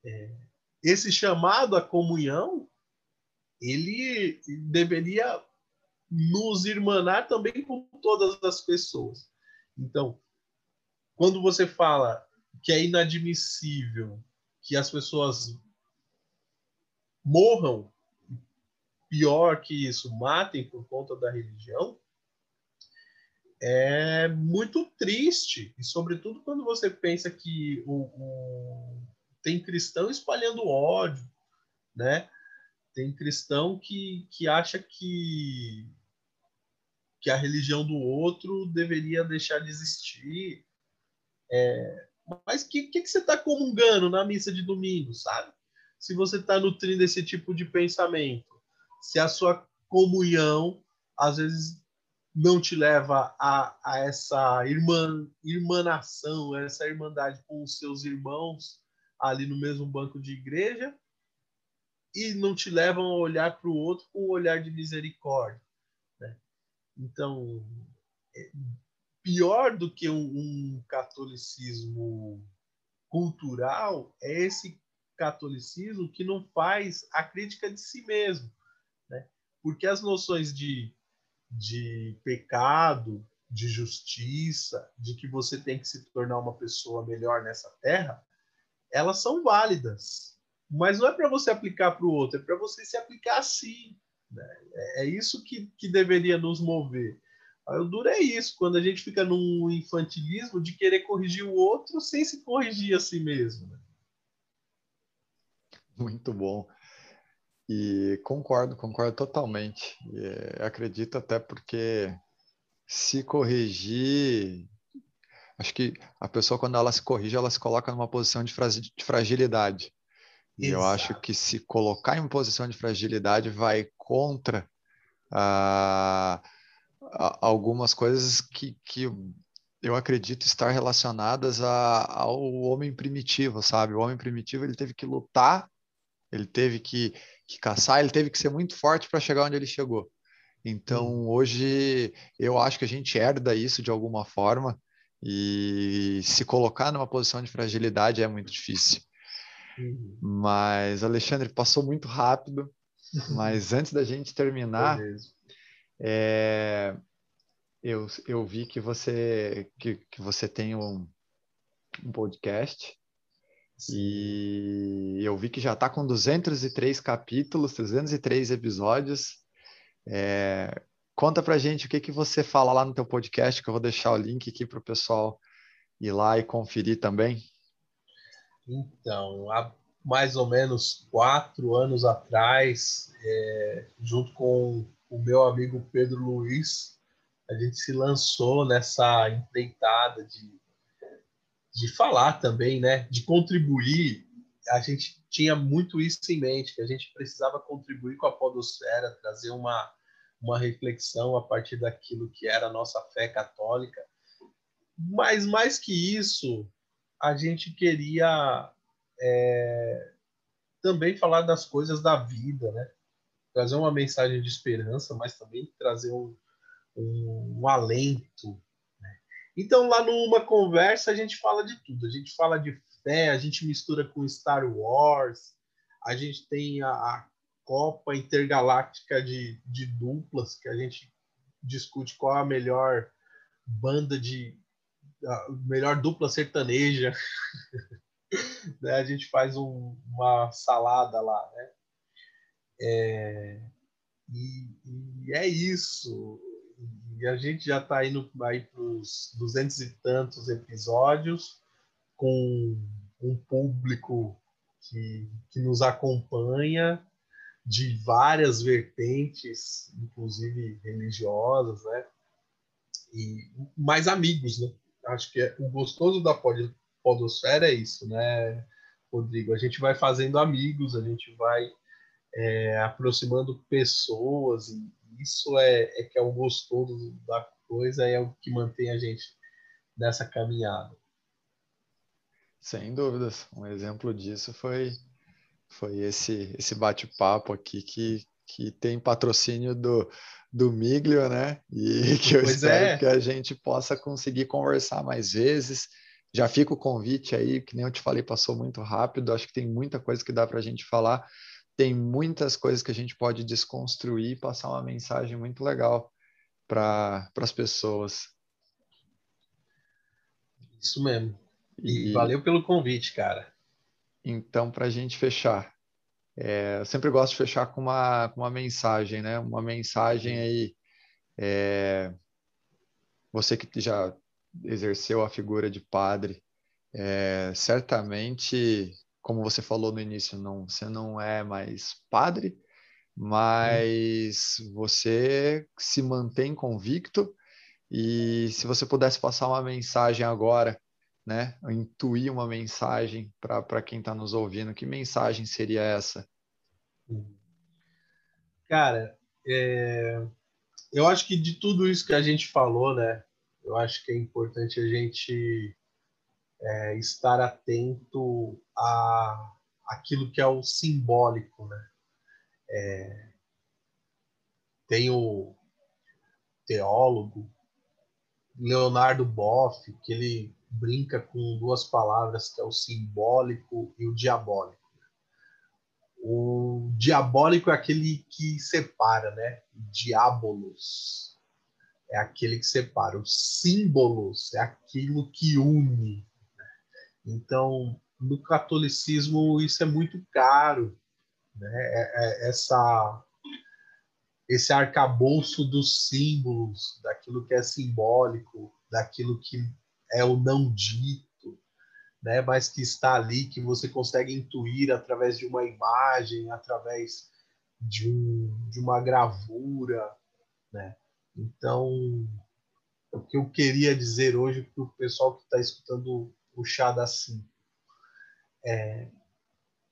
É, esse chamado à comunhão, ele deveria nos irmanar também com todas as pessoas. Então, quando você fala que é inadmissível que as pessoas morram pior que isso, matem por conta da religião, é muito triste. E, sobretudo, quando você pensa que o, o, tem cristão espalhando ódio, né? Tem cristão que, que acha que, que a religião do outro deveria deixar de existir. É, mas o que, que, que, você está comungando na missa de domingo, sabe? Se você está nutrindo esse tipo de pensamento se a sua comunhão às vezes não te leva a, a essa irmã, irmanação, essa irmandade com os seus irmãos ali no mesmo banco de igreja e não te levam a olhar para o outro com um olhar de misericórdia. Né? Então, é pior do que um, um catolicismo cultural é esse catolicismo que não faz a crítica de si mesmo porque as noções de, de pecado, de justiça, de que você tem que se tornar uma pessoa melhor nessa terra, elas são válidas. Mas não é para você aplicar para o outro, é para você se aplicar a si. Né? É, é isso que, que deveria nos mover. O duro é isso, quando a gente fica num infantilismo de querer corrigir o outro sem se corrigir a si mesmo. Né?
Muito bom. E concordo, concordo totalmente. E, é, acredito até porque se corrigir, acho que a pessoa quando ela se corrige, ela se coloca numa posição de fragilidade. E eu acho que se colocar em posição de fragilidade vai contra ah, algumas coisas que, que eu acredito estar relacionadas a, ao homem primitivo, sabe? O homem primitivo ele teve que lutar, ele teve que que caçar, ele teve que ser muito forte para chegar onde ele chegou. Então, hoje, eu acho que a gente herda isso de alguma forma e se colocar numa posição de fragilidade é muito difícil. Uhum. Mas, Alexandre, passou muito rápido. Mas antes da gente terminar, é, eu, eu vi que você, que, que você tem um, um podcast e eu vi que já está com 203 capítulos, 303 episódios. É, conta pra gente o que, que você fala lá no teu podcast, que eu vou deixar o link aqui para o pessoal ir lá e conferir também.
Então, há mais ou menos quatro anos atrás, é, junto com o meu amigo Pedro Luiz, a gente se lançou nessa empreitada de de falar também, né? De contribuir. A gente tinha muito isso em mente, que a gente precisava contribuir com a podosfera, trazer uma, uma reflexão a partir daquilo que era a nossa fé católica. Mas mais que isso, a gente queria é, também falar das coisas da vida, né? Trazer uma mensagem de esperança, mas também trazer um, um, um alento então, lá numa conversa, a gente fala de tudo. A gente fala de fé, a gente mistura com Star Wars, a gente tem a, a Copa Intergaláctica de, de duplas, que a gente discute qual a melhor banda de. A melhor dupla sertaneja. né? A gente faz um, uma salada lá, né? É, e, e é isso. E a gente já está indo aí para os duzentos e tantos episódios, com um público que, que nos acompanha de várias vertentes, inclusive religiosas, né? E mais amigos, né? Acho que é, o gostoso da pod, podosfera é isso, né, Rodrigo? A gente vai fazendo amigos, a gente vai é, aproximando pessoas e, isso é, é que é o gostoso da coisa, é o que mantém a gente nessa caminhada.
Sem dúvidas. Um exemplo disso foi, foi esse, esse bate-papo aqui que, que tem patrocínio do, do Miglio, né? E que eu pois espero é. que a gente possa conseguir conversar mais vezes. Já fica o convite aí, que nem eu te falei, passou muito rápido. Acho que tem muita coisa que dá para a gente falar tem muitas coisas que a gente pode desconstruir e passar uma mensagem muito legal para as pessoas.
Isso mesmo. E, e valeu pelo convite, cara.
Então, para a gente fechar, é, eu sempre gosto de fechar com uma, com uma mensagem, né? Uma mensagem aí. É, você que já exerceu a figura de padre, é, certamente como você falou no início, não, você não é mais padre, mas hum. você se mantém convicto e se você pudesse passar uma mensagem agora, né, intuir uma mensagem para quem está nos ouvindo, que mensagem seria essa?
Cara, é... eu acho que de tudo isso que a gente falou, né, eu acho que é importante a gente é, estar atento a aquilo que é o simbólico, né? É, tem o teólogo Leonardo Boff que ele brinca com duas palavras que é o simbólico e o diabólico. O diabólico é aquele que separa, né? Diabolos é aquele que separa. Os símbolos é aquilo que une. Então, no catolicismo, isso é muito caro. Né? É, é essa, esse arcabouço dos símbolos, daquilo que é simbólico, daquilo que é o não dito, né? mas que está ali, que você consegue intuir através de uma imagem, através de, um, de uma gravura. Né? Então, o que eu queria dizer hoje para o pessoal que está escutando puxada assim. É,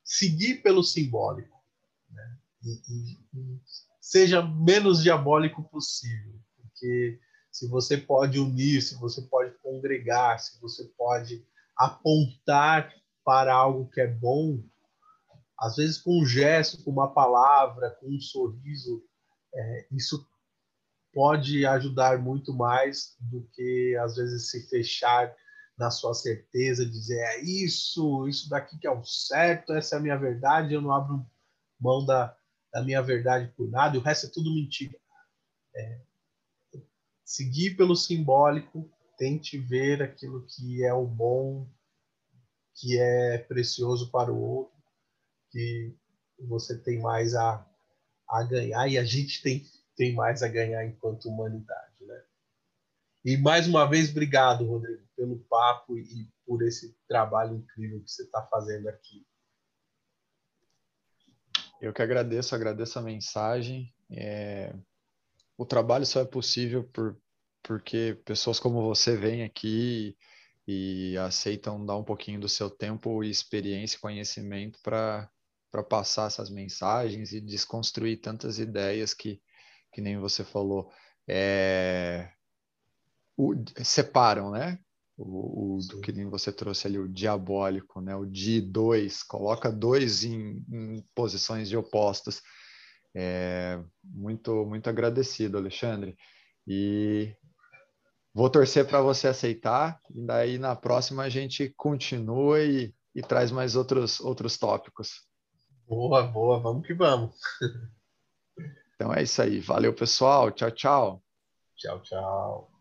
seguir pelo simbólico. Né? E, e, e seja menos diabólico possível. Porque se você pode unir, se você pode congregar, se você pode apontar para algo que é bom, às vezes com um gesto, com uma palavra, com um sorriso, é, isso pode ajudar muito mais do que às vezes se fechar na sua certeza, dizer é isso, isso daqui que é o certo, essa é a minha verdade, eu não abro mão da, da minha verdade por nada, e o resto é tudo mentira. É, seguir pelo simbólico, tente ver aquilo que é o bom, que é precioso para o outro, que você tem mais a, a ganhar e a gente tem, tem mais a ganhar enquanto humanidade, né? E mais uma vez, obrigado, Rodrigo, pelo papo e por esse trabalho incrível que você está fazendo aqui.
Eu que agradeço, agradeço a mensagem. É... O trabalho só é possível por, porque pessoas como você vêm aqui e aceitam dar um pouquinho do seu tempo e experiência e conhecimento para passar essas mensagens e desconstruir tantas ideias que, que nem você falou, é, o, separam, né? O, o que nem você trouxe ali, o diabólico, né? O de dois, coloca dois em, em posições de opostos. É, muito, muito agradecido, Alexandre. E Vou torcer para você aceitar, e daí na próxima a gente continua e, e traz mais outros, outros tópicos.
Boa, boa, vamos que vamos.
então é isso aí. Valeu, pessoal. Tchau, tchau.
Tchau, tchau.